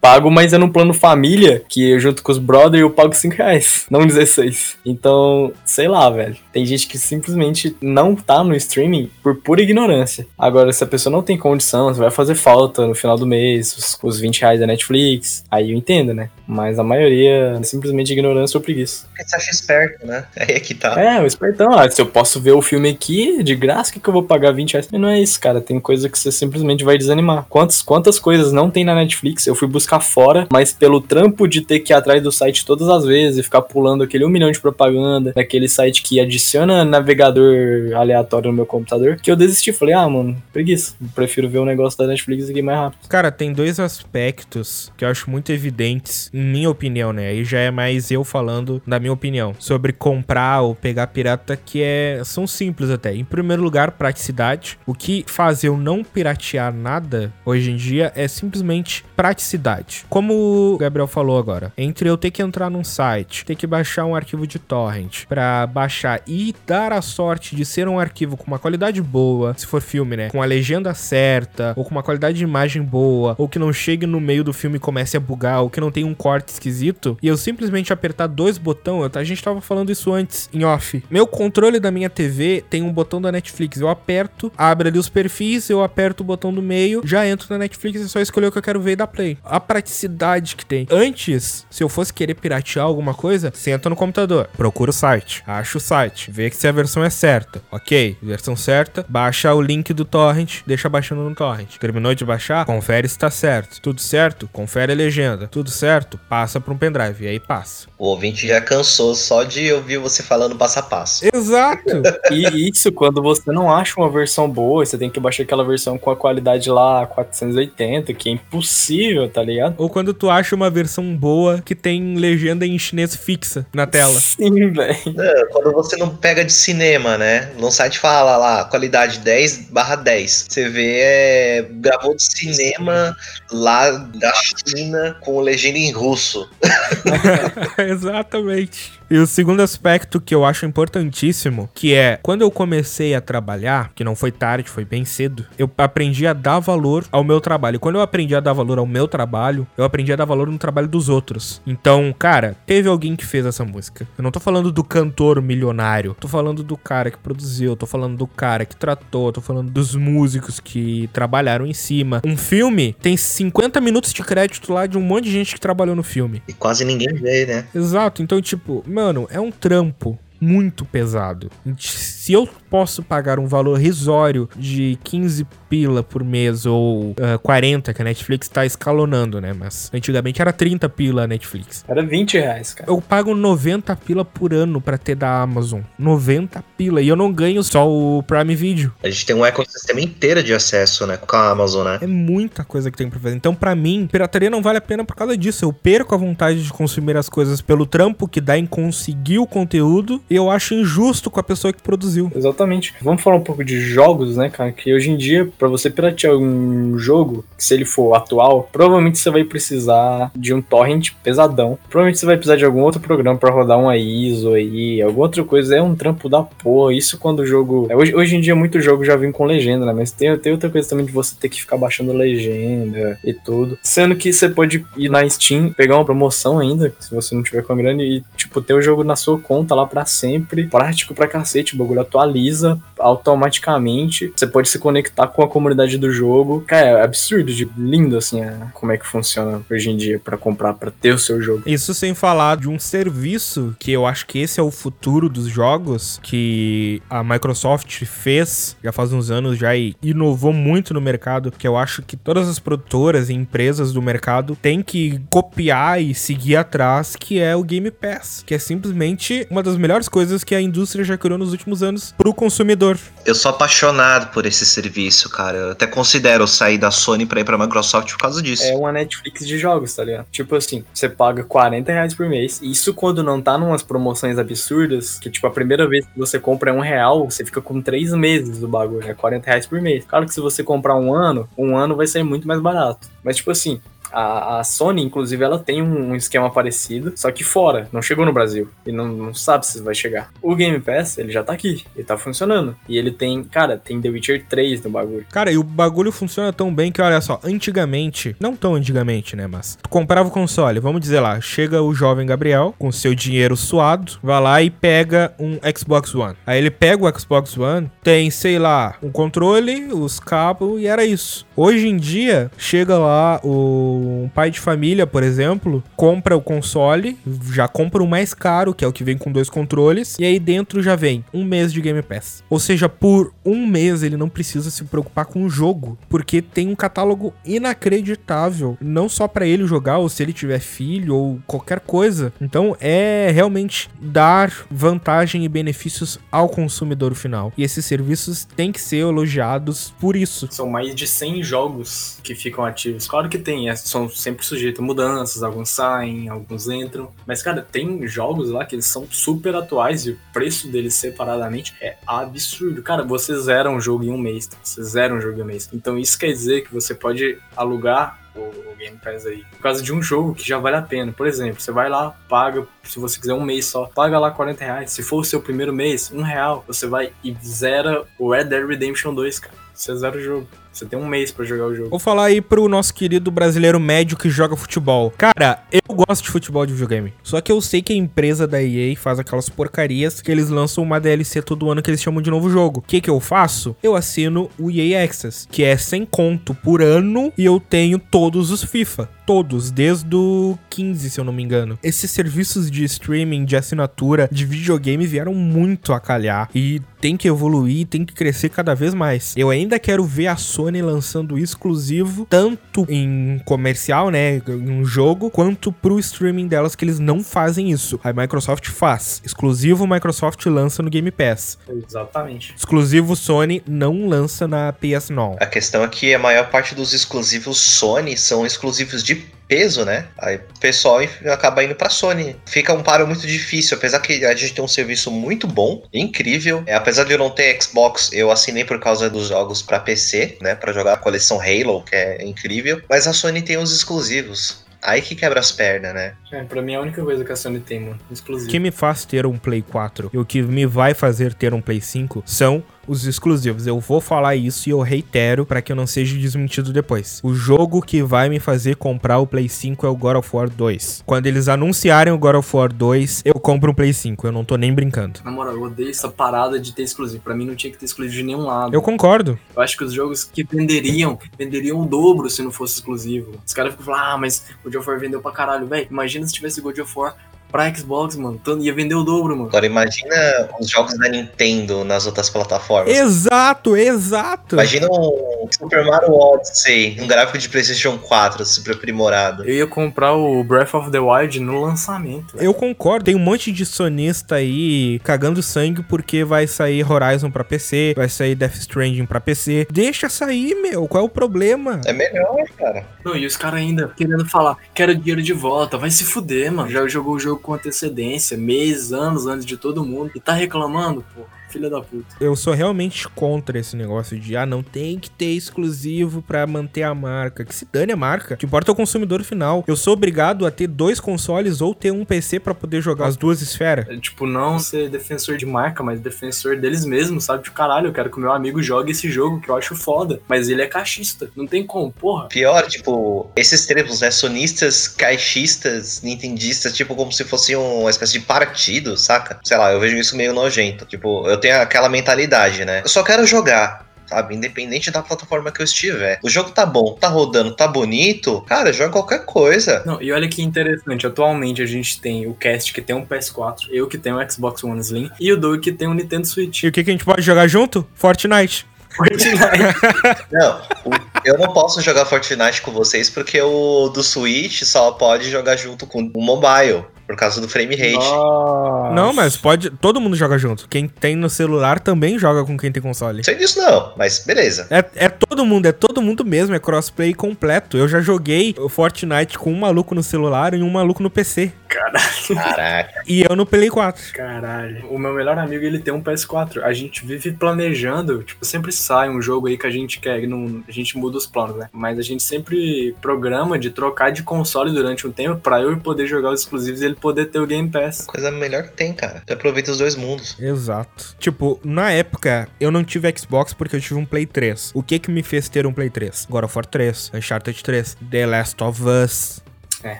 Pago, mas é num plano família, que eu junto com os brothers eu pago 5 reais, [laughs] não 16. Então, sei lá, velho. Tem gente que simplesmente não tá no streaming por pura ignorância. Agora, se a pessoa não tem condição, vai fazer falta no final do mês, os, os 20 reais da Netflix, aí eu entendo, né? Mas a maioria é simplesmente ignorância ou preguiça. Porque você acha esperto, né? [laughs] Aí é que tá. É, o espertão. Ah, se eu posso ver o filme aqui de graça, que, que eu vou pagar 20 reais? Mas não é isso, cara. Tem coisa que você simplesmente vai desanimar. Quantas, quantas coisas não tem na Netflix? Eu fui buscar fora, mas pelo trampo de ter que ir atrás do site todas as vezes e ficar pulando aquele um milhão de propaganda, naquele site que adiciona navegador aleatório no meu computador, que eu desisti. Falei, ah, mano, preguiça. Prefiro ver o um negócio da Netflix aqui mais rápido. Cara, tem dois aspectos que eu acho muito evidentes minha opinião, né? Aí já é mais eu falando da minha opinião sobre comprar ou pegar pirata, que é são simples até. Em primeiro lugar, praticidade. O que faz eu não piratear nada hoje em dia é simplesmente praticidade. Como o Gabriel falou agora, entre eu ter que entrar num site, ter que baixar um arquivo de torrent para baixar e dar a sorte de ser um arquivo com uma qualidade boa, se for filme, né? Com a legenda certa, ou com uma qualidade de imagem boa, ou que não chegue no meio do filme e comece a bugar, ou que não tenha um corte esquisito, e eu simplesmente apertar dois botões, a gente tava falando isso antes em off. Meu controle da minha TV tem um botão da Netflix. Eu aperto, abre ali os perfis, eu aperto o botão do meio, já entro na Netflix, é só escolher o que eu quero ver e dar play. A praticidade que tem. Antes, se eu fosse querer piratear alguma coisa, senta no computador, procura o site, acha o site, vê que se a versão é certa. Ok, versão certa, baixa o link do torrent, deixa baixando no torrent. Terminou de baixar, confere se tá certo. Tudo certo? Confere a legenda. Tudo certo? Passa para um pendrive, e aí passa. O ouvinte já cansou só de ouvir você falando passo a passo. Exato! [laughs] e isso quando você não acha uma versão boa, você tem que baixar aquela versão com a qualidade lá 480, que é impossível, tá ligado? Ou quando tu acha uma versão boa que tem legenda em chinês fixa na tela. [laughs] Sim, velho. É, quando você não pega de cinema, né? No site fala lá, qualidade 10 barra 10. Você vê, é, gravou de cinema lá da China com legenda em russo. [laughs] Exatamente. E o segundo aspecto que eu acho importantíssimo, que é quando eu comecei a trabalhar, que não foi tarde, foi bem cedo, eu aprendi a dar valor ao meu trabalho. E quando eu aprendi a dar valor ao meu trabalho, eu aprendi a dar valor no trabalho dos outros. Então, cara, teve alguém que fez essa música. Eu não tô falando do cantor milionário, tô falando do cara que produziu, tô falando do cara que tratou, tô falando dos músicos que trabalharam em cima. Um filme tem 50 minutos de crédito lá de um monte de gente que trabalhou no filme. E quase ninguém vê, né? Exato. Então, tipo, mano, é um trampo muito pesado. Se eu posso pagar um valor risório de 15 pila por mês ou uh, 40 que a Netflix tá escalonando, né? Mas antigamente era 30 pila a Netflix. Era 20 reais, cara. Eu pago 90 pila por ano pra ter da Amazon. 90 pila. E eu não ganho só o Prime Video. A gente tem um ecossistema inteiro de acesso, né? Com a Amazon, né? É muita coisa que tem pra fazer. Então, pra mim, pirataria não vale a pena por causa disso. Eu perco a vontade de consumir as coisas pelo trampo que dá em conseguir o conteúdo. E eu acho injusto com a pessoa que produziu. Exatamente. Vamos falar um pouco de jogos, né, cara? Que hoje em dia, para você piratear um jogo, se ele for atual, provavelmente você vai precisar de um torrent pesadão. Provavelmente você vai precisar de algum outro programa para rodar uma ISO aí, alguma outra coisa. É um trampo da porra. Isso quando o jogo. É, hoje, hoje em dia, muito jogo já vem com legenda, né? Mas tem, tem outra coisa também de você ter que ficar baixando legenda e tudo. Sendo que você pode ir na Steam, pegar uma promoção ainda, se você não tiver com a grana, e, tipo, ter o jogo na sua conta lá para sempre. Prático pra cacete, o bagulho atualiza automaticamente. Você pode se conectar com a comunidade do jogo. Cara, é absurdo, de lindo assim, é, como é que funciona hoje em dia para comprar, para ter o seu jogo. Isso sem falar de um serviço que eu acho que esse é o futuro dos jogos que a Microsoft fez já faz uns anos já e inovou muito no mercado, que eu acho que todas as produtoras e empresas do mercado têm que copiar e seguir atrás, que é o Game Pass, que é simplesmente uma das melhores coisas que a indústria já criou nos últimos anos pro consumidor. Eu sou apaixonado por esse serviço, cara. Eu até considero sair da Sony pra ir pra Microsoft por causa disso. É uma Netflix de jogos, tá ligado? Tipo assim, você paga 40 reais por mês. Isso quando não tá numas promoções absurdas, que tipo, a primeira vez que você compra é um real, você fica com três meses do bagulho. É 40 reais por mês. Claro que se você comprar um ano, um ano vai sair muito mais barato. Mas tipo assim, a, a, Sony, inclusive, ela tem um, esquema parecido, só que fora, não chegou no Brasil. E não, não sabe se vai chegar. O Game Pass, ele já tá aqui, ele tá funcionando. E ele tem, cara, tem The Witcher 3 no bagulho. Cara, e o bagulho funciona tão bem que, olha só, antigamente, não tão antigamente, né, mas tu comprava o console, vamos dizer lá, chega o jovem Gabriel com seu dinheiro suado, vai lá e pega um Xbox One. Aí ele pega o Xbox One, tem, sei lá, um controle, os cabos e era isso. Hoje em dia, chega lá o um pai de família, por exemplo, compra o console, já compra o mais caro, que é o que vem com dois controles, e aí dentro já vem um mês de Game Pass. Ou seja, por um mês ele não precisa se preocupar com o jogo, porque tem um catálogo inacreditável, não só para ele jogar, ou se ele tiver filho ou qualquer coisa. Então é realmente dar vantagem e benefícios ao consumidor final. E esses serviços têm que ser elogiados por isso. São mais de 100 jogos que ficam ativos. Claro que tem, é são sempre sujeitos a mudanças, alguns saem, alguns entram. Mas, cara, tem jogos lá que eles são super atuais e o preço deles separadamente é absurdo. Cara, você zera um jogo em um mês, tá? você zera um jogo em um mês. Então isso quer dizer que você pode alugar o Game Pass aí. Por causa de um jogo que já vale a pena. Por exemplo, você vai lá, paga, se você quiser um mês só, paga lá 40 reais. Se for o seu primeiro mês, um real, você vai e zera o Red Dead Redemption 2, cara. Você zera o jogo. Você tem um mês para jogar o jogo. Vou falar aí pro nosso querido brasileiro médio que joga futebol. Cara, eu gosto de futebol de videogame. Só que eu sei que a empresa da EA faz aquelas porcarias que eles lançam uma DLC todo ano que eles chamam de novo jogo. O que que eu faço? Eu assino o EA Access, que é sem conto por ano e eu tenho todos os FIFA todos, desde o 15, se eu não me engano. Esses serviços de streaming, de assinatura, de videogame vieram muito a calhar e tem que evoluir, tem que crescer cada vez mais. Eu ainda quero ver a Sony lançando exclusivo, tanto em comercial, né, em um jogo, quanto pro streaming delas, que eles não fazem isso. A Microsoft faz. Exclusivo Microsoft lança no Game Pass. Exatamente. Exclusivo Sony não lança na PS Now. A questão é que a maior parte dos exclusivos Sony são exclusivos de peso, né? Aí o pessoal acaba indo pra Sony. Fica um paro muito difícil, apesar que a gente tem um serviço muito bom, incrível. É, apesar de eu não ter Xbox, eu assinei por causa dos jogos para PC, né? Para jogar a coleção Halo, que é incrível. Mas a Sony tem os exclusivos. Aí que quebra as pernas, né? É, pra mim é a única coisa que a Sony tem, mano. O Exclusivo. que me faz ter um Play 4 e o que me vai fazer ter um Play 5 são os exclusivos. Eu vou falar isso e eu reitero para que eu não seja desmentido depois. O jogo que vai me fazer comprar o Play 5 é o God of War 2. Quando eles anunciarem o God of War 2, eu compro um Play 5. Eu não tô nem brincando. Na moral, eu odeio essa parada de ter exclusivo. Pra mim não tinha que ter exclusivo de nenhum lado. Eu concordo. Eu acho que os jogos que venderiam, venderiam o dobro se não fosse exclusivo. Os caras ficam falando, ah, mas God of War vendeu pra caralho, velho. Imagina se tivesse God of War pra Xbox, mano. Tanto- Ia vender o dobro, mano. Agora imagina os jogos da Nintendo nas outras plataformas. Exato, exato. Imagina um Super Mario Odyssey, um gráfico de PlayStation 4 super aprimorado. Eu ia comprar o Breath of the Wild no lançamento. velho. Eu concordo, tem um monte de sonista aí cagando sangue porque vai sair Horizon pra PC, vai sair Death Stranding pra PC. Deixa sair, meu, qual é o problema? É melhor, cara. Não, e os caras ainda querendo falar, quero dinheiro de volta, vai se fuder, mano. Já jogou o jogo com antecedência, meses, anos antes de todo mundo. E tá reclamando, pô. Filha da puta. Eu sou realmente contra esse negócio de, ah, não tem que ter exclusivo pra manter a marca. Que se dane a marca. O que importa é o consumidor final. Eu sou obrigado a ter dois consoles ou ter um PC pra poder jogar as duas esferas. É, tipo, não ser defensor de marca, mas defensor deles mesmos, sabe? Tipo, caralho, eu quero que o meu amigo jogue esse jogo que eu acho foda. Mas ele é caixista. Não tem como, porra. Pior, tipo, esses termos, né? Sonistas, caixistas, nintendistas, tipo, como se fosse uma espécie de partido, saca? Sei lá, eu vejo isso meio nojento. Tipo, eu tenho aquela mentalidade, né? Eu só quero jogar. Sabe, independente da plataforma que eu estiver. O jogo tá bom, tá rodando, tá bonito. Cara, joga qualquer coisa. Não, e olha que interessante, atualmente a gente tem o Cast que tem um PS4, eu que tenho um Xbox One Slim, e o Doug que tem um Nintendo Switch. E o que, que a gente pode jogar junto? Fortnite. Fortnite. [laughs] Não, o- eu não posso jogar Fortnite com vocês porque o do Switch só pode jogar junto com o mobile. Por causa do frame rate. Nossa. Não, mas pode. Todo mundo joga junto. Quem tem no celular também joga com quem tem console. Sei disso não, mas beleza. É, é todo mundo, é todo mundo mesmo, é crossplay completo. Eu já joguei o Fortnite com um maluco no celular e um maluco no PC. Caralho, Caraca. E eu no Play 4. caralho. O meu melhor amigo, ele tem um PS4. A gente vive planejando, tipo, sempre sai um jogo aí que a gente quer, não, a gente muda os planos, né? Mas a gente sempre programa de trocar de console durante um tempo pra eu poder jogar os exclusivos e ele poder ter o Game Pass. Coisa melhor que tem, cara. Tu aproveita os dois mundos. Exato. Tipo, na época, eu não tive Xbox porque eu tive um Play 3. O que que me fez ter um Play 3? God of War 3, Uncharted 3, The Last of Us. É.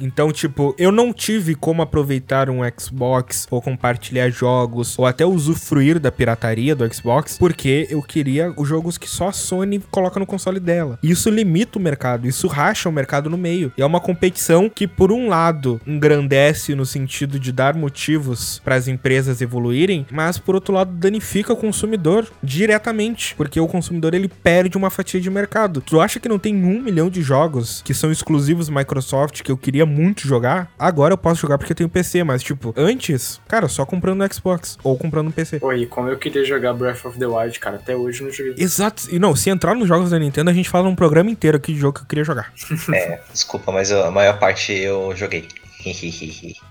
Então, tipo, eu não tive como aproveitar um Xbox ou compartilhar jogos ou até usufruir da pirataria do Xbox porque eu queria os jogos que só a Sony coloca no console dela. Isso limita o mercado, isso racha o mercado no meio. E é uma competição que, por um lado, engrandece no sentido de dar motivos para as empresas evoluírem, mas por outro lado danifica o consumidor diretamente, porque o consumidor ele perde uma fatia de mercado. Tu acha que não tem um milhão de jogos que são exclusivos Microsoft que eu queria muito jogar? Agora eu posso jogar porque eu tenho PC, mas tipo, antes, cara, só comprando no Xbox ou comprando no PC. Pô, e como eu queria jogar Breath of the Wild, cara, até hoje eu não joguei. Exato. E não, se entrar nos jogos da Nintendo, a gente fala um programa inteiro aqui de jogo que eu queria jogar. [laughs] É, desculpa, mas eu- a maior parte eu joguei.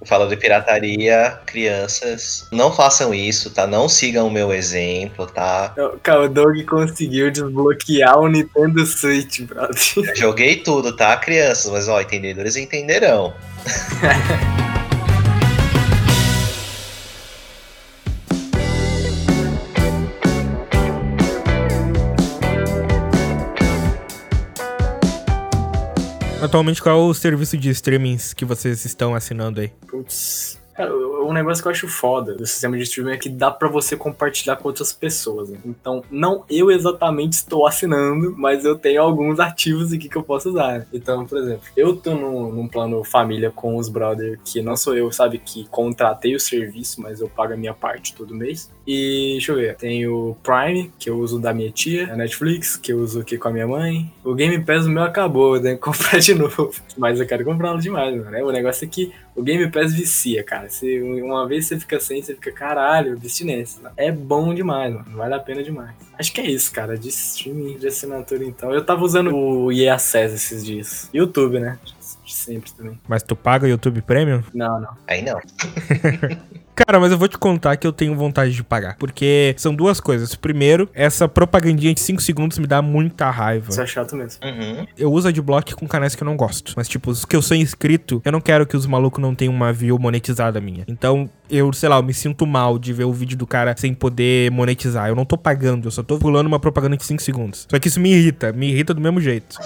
Falando de pirataria, crianças, não façam isso, tá? Não sigam o meu exemplo, tá? Cara, o Doug conseguiu desbloquear o Nintendo Switch, brother. Eu joguei tudo, tá, crianças? Mas ó, entendedores entenderão. [laughs] Atualmente, qual é o serviço de streamings que vocês estão assinando aí? Putz. Cara, um negócio que eu acho foda do sistema de streaming é que dá pra você compartilhar com outras pessoas. né? Então, não eu exatamente estou assinando, mas eu tenho alguns ativos aqui que eu posso usar. Então, por exemplo, eu tô num, num plano família com os brother, que não sou eu, sabe, que contratei o serviço, mas eu pago a minha parte todo mês. E deixa eu ver, tem o Prime, que eu uso da minha tia, a Netflix, que eu uso aqui com a minha mãe. O Game Pass meu acabou, eu tenho que [laughs] comprar de novo. Mas eu quero comprá-lo demais, né? O negócio é que o Game Pass vicia, cara. Se uma vez você fica sem, você fica, caralho, abstinência. né? É bom demais, mano. Vale a pena demais. Acho que é isso, cara. De streaming, de assinatura, então. Eu tava usando o EA Access esses dias. YouTube, né? De sempre também. Mas tu paga o YouTube Premium? Não, não. Aí não. [laughs] Cara, mas eu vou te contar que eu tenho vontade de pagar. Porque são duas coisas. Primeiro, essa propagandinha de 5 segundos me dá muita raiva. Isso é chato mesmo. Uhum. Eu uso adblock com canais que eu não gosto. Mas, tipo, os que eu sou inscrito, eu não quero que os malucos não tenham uma view monetizada minha. Então, eu, sei lá, eu me sinto mal de ver o vídeo do cara sem poder monetizar. Eu não tô pagando, eu só tô pulando uma propaganda de 5 segundos. Só que isso me irrita, me irrita do mesmo jeito.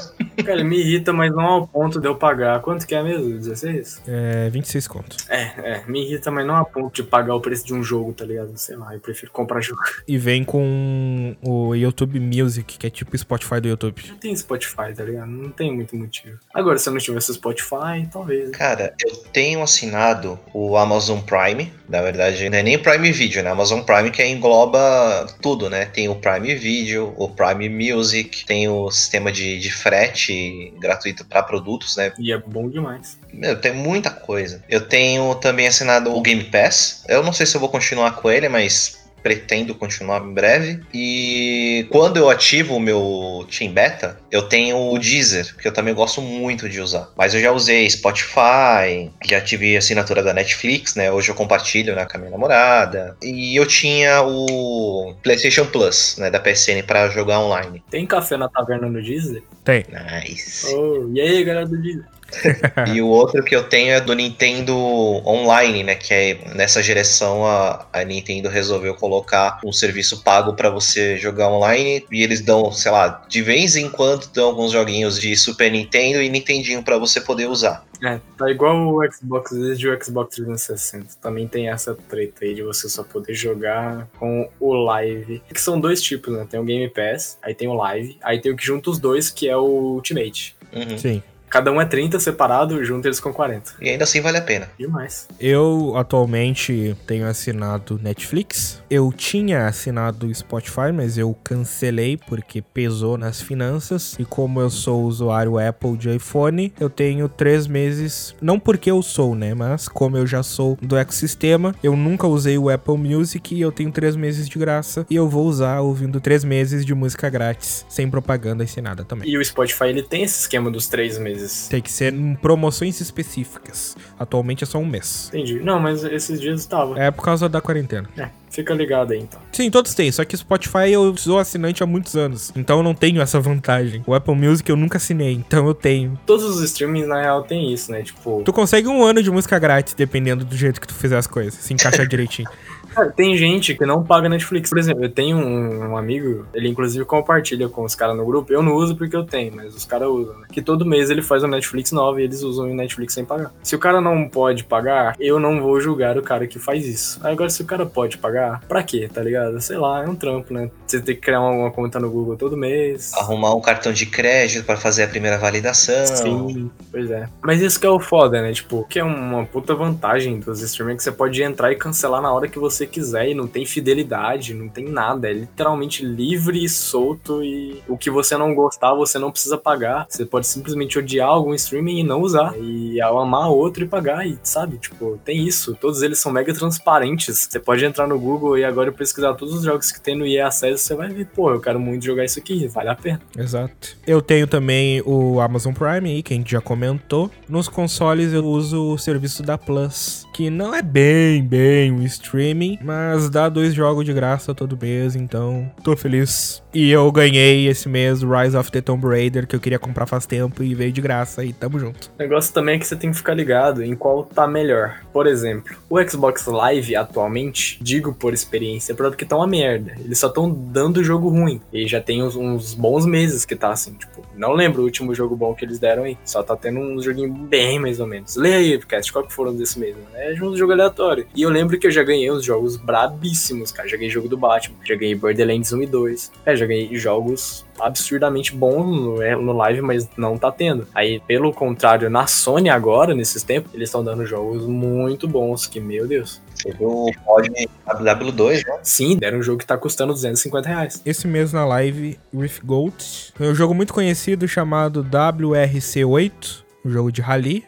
Cara, me irrita, mas não ao ponto de eu pagar. Quanto que é mesmo? 16? É 26 conto. É, é. Me irrita, mas não a ponto de pagar o preço de um jogo, tá ligado? Sei lá, eu prefiro comprar jogo. E vem com o YouTube Music, que é tipo o Spotify do YouTube. Não tem Spotify, tá ligado? Não tem muito motivo. Agora, se eu não tivesse Spotify, talvez. Cara, eu tenho assinado o Amazon Prime. Na verdade, não é nem Prime Video, né? Amazon Prime que engloba tudo, né? Tem o Prime Video, o Prime Music, tem o sistema de, de frete gratuito para produtos, né? E é bom demais. Meu, tem muita coisa. Eu tenho também assinado o Game Pass. Eu não sei se eu vou continuar com ele, mas pretendo continuar em breve. E quando eu ativo o meu Team Beta, eu tenho o Deezer, que eu também gosto muito de usar. Mas eu já usei Spotify, já tive assinatura da Netflix, né? Hoje eu compartilho né, com a minha namorada. E eu tinha o PlayStation Plus, né, da PSN para jogar online. Tem café na taverna no Deezer? Tem. Nice. Oh, e aí, galera do Deezer? [laughs] e o outro que eu tenho é do Nintendo Online, né? Que é nessa geração a, a Nintendo resolveu colocar um serviço pago para você jogar online e eles dão, sei lá, de vez em quando dão alguns joguinhos de Super Nintendo e Nintendinho para você poder usar. É, tá igual o Xbox desde o Xbox 360. Também tem essa treta aí de você só poder jogar com o Live. Que são dois tipos, né? Tem o Game Pass, aí tem o Live, aí tem o que junta os dois, que é o Ultimate. Uhum. Sim. Cada um é 30 separado, junto eles com 40. E ainda assim vale a pena. Demais. Eu atualmente tenho assinado Netflix. Eu tinha assinado Spotify, mas eu cancelei porque pesou nas finanças. E como eu sou usuário Apple de iPhone, eu tenho três meses. Não porque eu sou, né? Mas como eu já sou do ecossistema, eu nunca usei o Apple Music e eu tenho três meses de graça. E eu vou usar ouvindo três meses de música grátis, sem propaganda e sem nada também. E o Spotify ele tem esse esquema dos três meses. Tem que ser em promoções específicas. Atualmente é só um mês. Entendi. Não, mas esses dias estava. É por causa da quarentena. É, fica ligado aí então. Sim, todos têm, só que Spotify eu sou assinante há muitos anos. Então eu não tenho essa vantagem. O Apple Music eu nunca assinei, então eu tenho. Todos os streamings, na real, tem isso, né? Tipo. Tu consegue um ano de música grátis, dependendo do jeito que tu fizer as coisas, se encaixar [laughs] direitinho. Cara, tem gente que não paga Netflix. Por exemplo, eu tenho um, um amigo, ele inclusive compartilha com os caras no grupo. Eu não uso porque eu tenho, mas os caras usam, né? Que todo mês ele faz o Netflix nova e eles usam o Netflix sem pagar. Se o cara não pode pagar, eu não vou julgar o cara que faz isso. Agora, se o cara pode pagar, pra quê, tá ligado? Sei lá, é um trampo, né? Você tem que criar uma, uma conta no Google todo mês. Arrumar um cartão de crédito para fazer a primeira validação. Sim, pois é. Mas isso que é o foda, né? Tipo, que é uma puta vantagem dos streamers que você pode entrar e cancelar na hora que você quiser e não tem fidelidade, não tem nada. É literalmente livre e solto e o que você não gostar, você não precisa pagar. Você pode simplesmente odiar algum streaming e não usar. E ao amar outro e pagar, e sabe? Tipo, tem isso. Todos eles são mega transparentes. Você pode entrar no Google e agora pesquisar todos os jogos que tem no EA Access, você vai ver, pô, eu quero muito jogar isso aqui, vale a pena. Exato. Eu tenho também o Amazon Prime aí, que a gente já comentou. Nos consoles eu uso o serviço da Plus, que não é bem, bem um streaming, mas dá dois jogos de graça todo mês, então tô feliz. E eu ganhei esse mês Rise of the Tomb Raider, que eu queria comprar faz tempo e veio de graça e tamo junto. O negócio também é que você tem que ficar ligado em qual tá melhor. Por exemplo, o Xbox Live atualmente, digo por experiência própria, que tá uma merda. Eles só estão dando jogo ruim. E já tem uns, uns, bons meses que tá assim, tipo, não lembro o último jogo bom que eles deram aí. Só tá tendo uns joguinhos bem mais ou menos. Lê aí, Cast, qual que foram desse mês? É um jogo aleatório. E eu lembro que eu já ganhei uns jogos brabíssimos, cara. Já ganhei jogo do Batman, já ganhei Borderlands 1 e 2. É, já ganhei jogos absurdamente bons no, no live, mas não tá tendo. Aí, pelo contrário, na Sony agora, nesses tempos, eles estão dando jogos muito bons, que, meu Deus. Você viu o pod WW2, né? Sim, deram um jogo que tá custando 250 reais. Esse mês na live, Rift Gold, é um jogo muito conhecido chamado WRC8, um jogo de rally.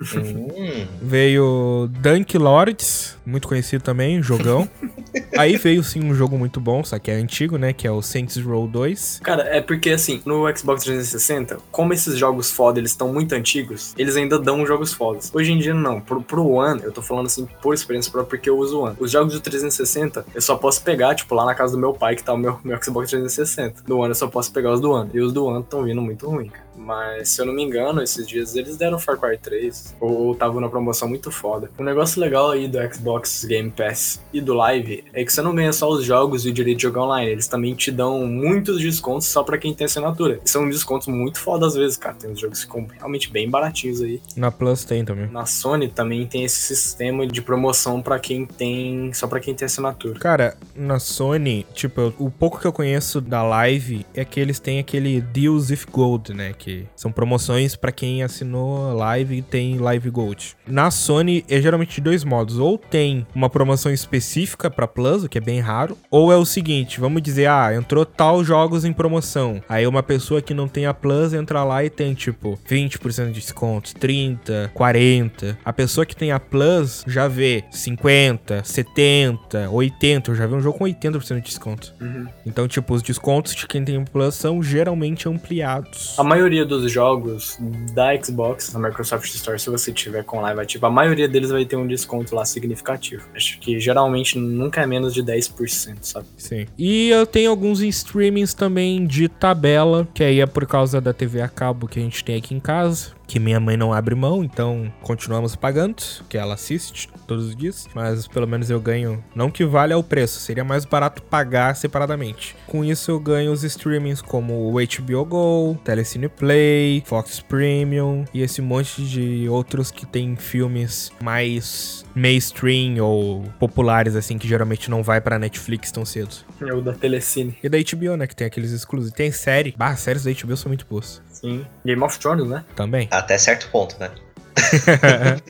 Hum. Veio Dunk Lords, muito conhecido também, jogão. [laughs] Aí veio sim um jogo muito bom, só que é antigo, né? Que é o Saints Row 2. Cara, é porque assim, no Xbox 360, como esses jogos foda eles estão muito antigos, eles ainda dão jogos fodas. Hoje em dia não. Pro, pro One, eu tô falando assim por experiência própria porque eu uso o One. Os jogos do 360, eu só posso pegar, tipo, lá na casa do meu pai, que tá o meu, meu Xbox 360. No One eu só posso pegar os do One. E os do One estão vindo muito ruim, cara. Mas se eu não me engano, esses dias eles deram Far Cry 3. Ou, ou tava numa promoção muito foda. Um negócio legal aí do Xbox Game Pass e do Live é que você não ganha só os jogos e o direito de jogar online. Eles também te dão muitos descontos só pra quem tem assinatura. E são descontos muito foda às vezes, cara. Tem uns jogos que ficam realmente bem baratinhos aí. Na Plus tem também. Na Sony também tem esse sistema de promoção pra quem tem. só pra quem tem assinatura. Cara, na Sony, tipo, eu- o pouco que eu conheço da Live é que eles têm aquele Deals with Gold, né? Que são promoções pra quem assinou Live e tem Live Gold. Na Sony é geralmente de dois modos. Ou tem uma promoção específica pra Plus, o que é bem raro. Ou é o seguinte, vamos dizer, ah, entrou tal jogos em promoção. Aí uma pessoa que não tem a Plus entra lá e tem, tipo, 20% de desconto, 30, 40. A pessoa que tem a Plus já vê 50, 70, 80. Eu já vi um jogo com 80% de desconto. Uhum. Então, tipo, os descontos de quem tem Plus são geralmente ampliados. A maioria dos jogos da Xbox, na Microsoft Store, se você tiver com live ativo, a maioria deles vai ter um desconto lá significativo. Acho que geralmente nunca é menos de 10%, sabe? Sim. E eu tenho alguns streamings também de tabela, que aí é por causa da TV a cabo que a gente tem aqui em casa. Que minha mãe não abre mão, então continuamos pagando, que ela assiste todos os dias. Mas pelo menos eu ganho. Não que valha o preço, seria mais barato pagar separadamente. Com isso eu ganho os streamings como o HBO Go, Telecine Play, Fox Premium e esse monte de outros que tem filmes mais mainstream ou populares, assim, que geralmente não vai pra Netflix tão cedo. É o da Telecine. E da HBO, né? Que tem aqueles exclusivos. Tem série. Bah, séries da HBO são muito boas. Sim. Game of Thrones, né? Também. Até certo ponto, né? [laughs]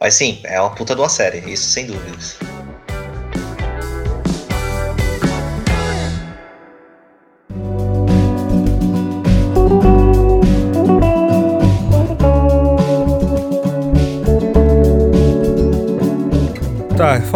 Mas sim, é uma puta de uma série, isso sem dúvidas.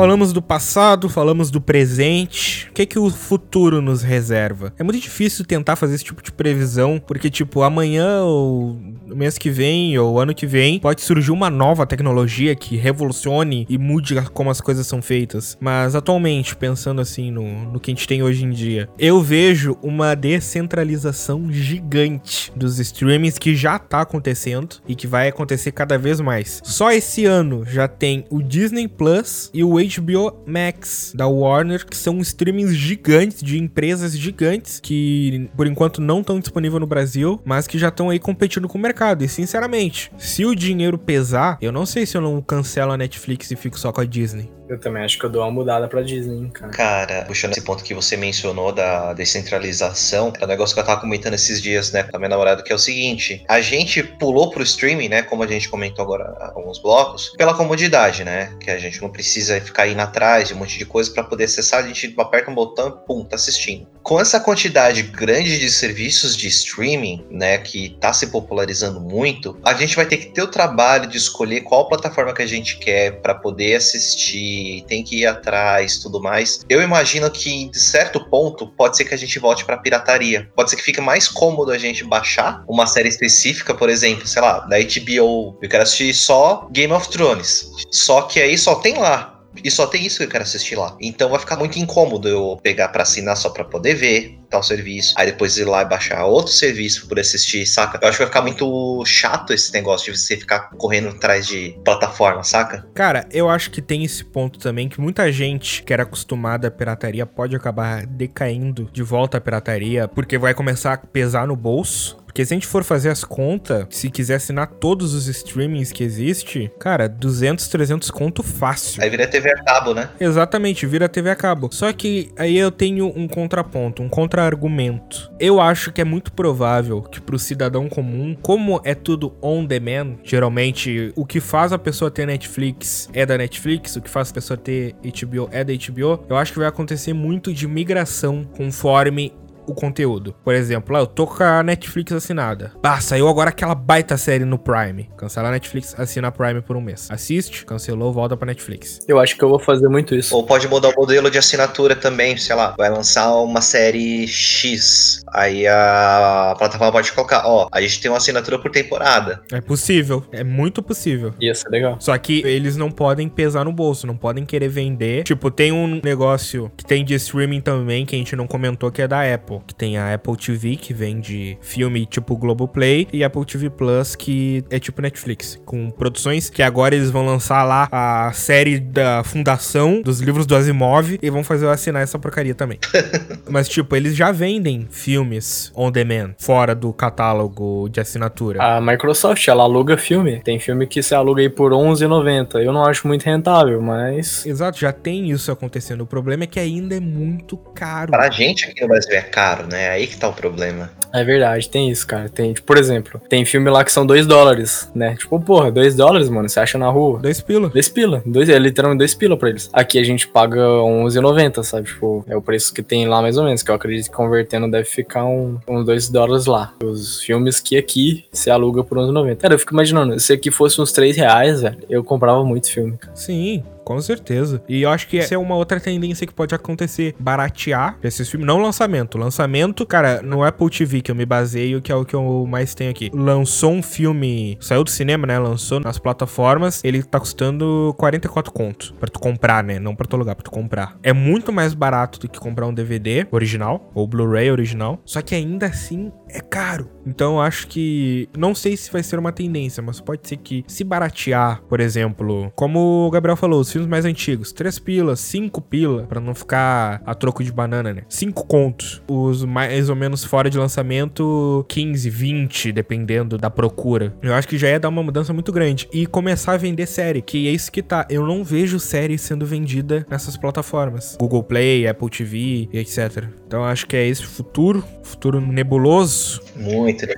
Falamos do passado, falamos do presente. O que que o futuro nos reserva? É muito difícil tentar fazer esse tipo de previsão, porque tipo, amanhã ou no mês que vem ou ano que vem pode surgir uma nova tecnologia que revolucione e mude como as coisas são feitas. Mas atualmente, pensando assim no, no que a gente tem hoje em dia, eu vejo uma descentralização gigante dos streamings que já tá acontecendo e que vai acontecer cada vez mais. Só esse ano já tem o Disney Plus e o HBO Max da Warner, que são streamings gigantes de empresas gigantes que por enquanto não estão disponíveis no Brasil, mas que já estão aí competindo com o mercado. E sinceramente, se o dinheiro pesar, eu não sei se eu não cancelo a Netflix e fico só com a Disney. Eu também acho que eu dou uma mudada pra Disney, cara. Cara, puxando esse ponto que você mencionou da descentralização, é um negócio que eu tava comentando esses dias, né, com a minha namorada, que é o seguinte: a gente pulou pro streaming, né, como a gente comentou agora alguns blocos, pela comodidade, né, que a gente não precisa ficar indo atrás de um monte de coisa para poder acessar, a gente aperta um botão e pum, tá assistindo. Com essa quantidade grande de serviços de streaming, né, que tá se popularizando muito, a gente vai ter que ter o trabalho de escolher qual plataforma que a gente quer para poder assistir, tem que ir atrás, tudo mais. Eu imagino que de certo ponto pode ser que a gente volte para pirataria. Pode ser que fique mais cômodo a gente baixar uma série específica, por exemplo, sei lá, da HBO. Eu quero assistir só Game of Thrones. Só que aí só tem lá. E só tem isso que eu quero assistir lá. Então vai ficar muito incômodo eu pegar pra assinar só pra poder ver tal serviço. Aí depois ir lá e baixar outro serviço poder assistir, saca? Eu acho que vai ficar muito chato esse negócio de você ficar correndo atrás de plataforma, saca? Cara, eu acho que tem esse ponto também que muita gente que era acostumada à pirataria pode acabar decaindo de volta à pirataria porque vai começar a pesar no bolso. Porque se a gente for fazer as contas, se quiser assinar todos os streamings que existe, cara, 200, 300 conto fácil. Aí vira TV a cabo, né? Exatamente, vira TV a cabo. Só que aí eu tenho um contraponto, um contra-argumento. Eu acho que é muito provável que pro cidadão comum, como é tudo on demand, geralmente o que faz a pessoa ter Netflix é da Netflix, o que faz a pessoa ter HBO é da HBO, eu acho que vai acontecer muito de migração conforme o conteúdo. Por exemplo, lá eu tô com a Netflix assinada. Ah, saiu agora aquela baita série no Prime. Cancela a Netflix, assina a Prime por um mês. Assiste, cancelou, volta pra Netflix. Eu acho que eu vou fazer muito isso. Ou pode mudar o modelo de assinatura também, sei lá, vai lançar uma série X. Aí a plataforma pode colocar, ó, a gente tem uma assinatura por temporada. É possível, é muito possível. Ia ser legal. Só que eles não podem pesar no bolso, não podem querer vender. Tipo, tem um negócio que tem de streaming também que a gente não comentou que é da Apple, que tem a Apple TV que vende filme tipo Globoplay e Apple TV Plus que é tipo Netflix, com produções que agora eles vão lançar lá a série da fundação dos livros do Asimov e vão fazer eu assinar essa porcaria também. [laughs] Mas tipo, eles já vendem filmes on demand fora do catálogo de assinatura. A Microsoft, ela aluga filme. Tem filme que você aluga aí por R$11,90. Eu não acho muito rentável, mas... Exato, já tem isso acontecendo. O problema é que ainda é muito caro. Pra gente aqui no Brasil é caro, né? Aí que tá o problema. É verdade, tem isso, cara. Tem, tipo, por exemplo, tem filme lá que são 2 dólares, né? Tipo, porra, 2 dólares, mano, você acha na rua? Dois pila. 2 pila. Dois, é literalmente 2 pila pra eles. Aqui a gente paga R$11,90, sabe? Tipo, é o preço que tem lá mais ou menos, que eu acredito que convertendo deve ficar um, uns 2 dólares lá. Os filmes que aqui se aluga por R$11,90. Cara, eu fico imaginando, se aqui fosse uns 3 reais, velho, eu comprava muito filme, cara. Sim, com certeza. E eu acho que essa é uma outra tendência que pode acontecer. Baratear esses filmes. Não lançamento. Lançamento, cara, no Apple TV, que eu me baseio, que é o que eu mais tenho aqui. Lançou um filme. Saiu do cinema, né? Lançou nas plataformas. Ele tá custando 44 contos. Pra tu comprar, né? Não pra tu alugar, pra tu comprar. É muito mais barato do que comprar um DVD original. Ou Blu-ray original. Só que ainda assim é caro. Então eu acho que. Não sei se vai ser uma tendência, mas pode ser que se baratear, por exemplo, como o Gabriel falou, os filmes mais antigos, 3 pilas, 5 pila, pra não ficar a troco de banana, né? 5 contos. Os mais ou menos fora de lançamento, 15, 20, dependendo da procura. Eu acho que já ia dar uma mudança muito grande. E começar a vender série, que é isso que tá. Eu não vejo série sendo vendida nessas plataformas. Google Play, Apple TV etc. Então eu acho que é esse futuro, futuro nebuloso. Muito, né?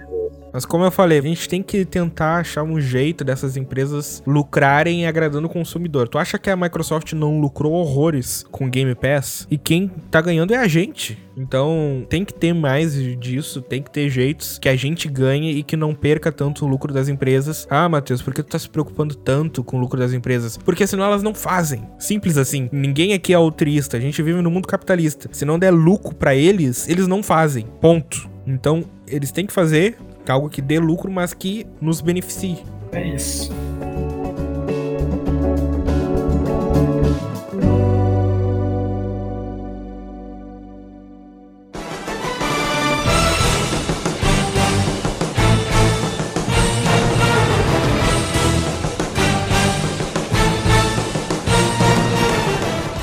Mas como eu falei, a gente tem que tentar achar um jeito dessas empresas lucrarem agradando o consumidor. Tu acha que a Microsoft não lucrou horrores com Game Pass? E quem tá ganhando é a gente. Então tem que ter mais disso, tem que ter jeitos que a gente ganhe e que não perca tanto o lucro das empresas. Ah, Matheus, por que tu tá se preocupando tanto com o lucro das empresas? Porque senão elas não fazem. Simples assim. Ninguém aqui é altruísta, a gente vive no mundo capitalista. Se não der lucro para eles, eles não fazem. Ponto. Então, eles têm que fazer algo que dê lucro, mas que nos beneficie. É isso.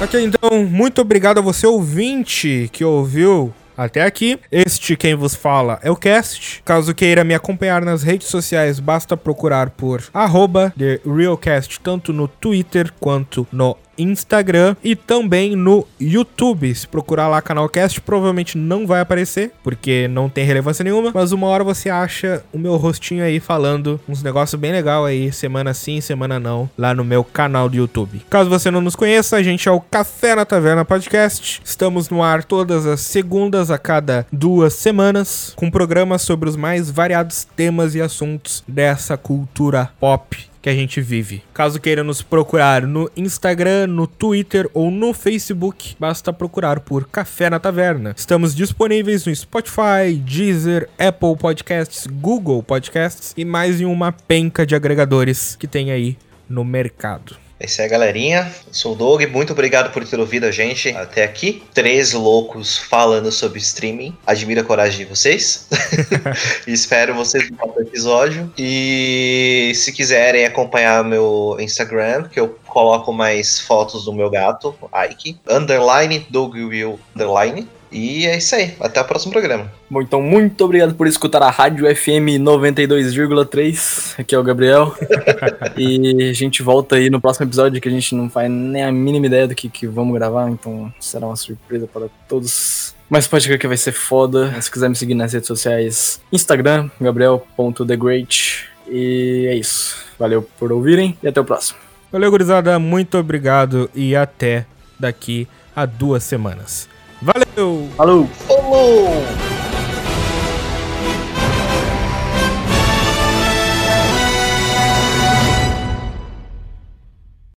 Ok, então, muito obrigado a você, ouvinte, que ouviu até aqui. Este quem vos fala é o Cast. Caso queira me acompanhar nas redes sociais, basta procurar por arroba TheRealCast, tanto no Twitter quanto no Instagram e também no YouTube. Se procurar lá Canalcast, provavelmente não vai aparecer, porque não tem relevância nenhuma, mas uma hora você acha o meu rostinho aí falando uns negócios bem legal aí, semana sim, semana não, lá no meu canal do YouTube. Caso você não nos conheça, a gente é o Café na Taverna Podcast. Estamos no ar todas as segundas a cada duas semanas, com programas sobre os mais variados temas e assuntos dessa cultura pop que a gente vive. Caso queira nos procurar no Instagram, no Twitter ou no Facebook, basta procurar por Café na Taverna. Estamos disponíveis no Spotify, Deezer, Apple Podcasts, Google Podcasts e mais em uma penca de agregadores que tem aí no mercado. É isso aí, galerinha. Eu sou o Doug. Muito obrigado por ter ouvido a gente até aqui. Três loucos falando sobre streaming. Admiro a coragem de vocês. [laughs] [laughs] Espero vocês no próximo episódio. E se quiserem acompanhar meu Instagram, que eu coloco mais fotos do meu gato, Ike. Underline, Doug Will, underline. E é isso aí. Até o próximo programa. Bom, então muito obrigado por escutar a Rádio FM 92,3. Aqui é o Gabriel. [laughs] e a gente volta aí no próximo episódio que a gente não faz nem a mínima ideia do que, que vamos gravar, então será uma surpresa para todos. Mas pode crer que vai ser foda. Se quiser me seguir nas redes sociais, Instagram, gabriel.thegreat. E é isso. Valeu por ouvirem e até o próximo. Valeu, gurizada. Muito obrigado e até daqui a duas semanas. Valeu! Falou! Falou!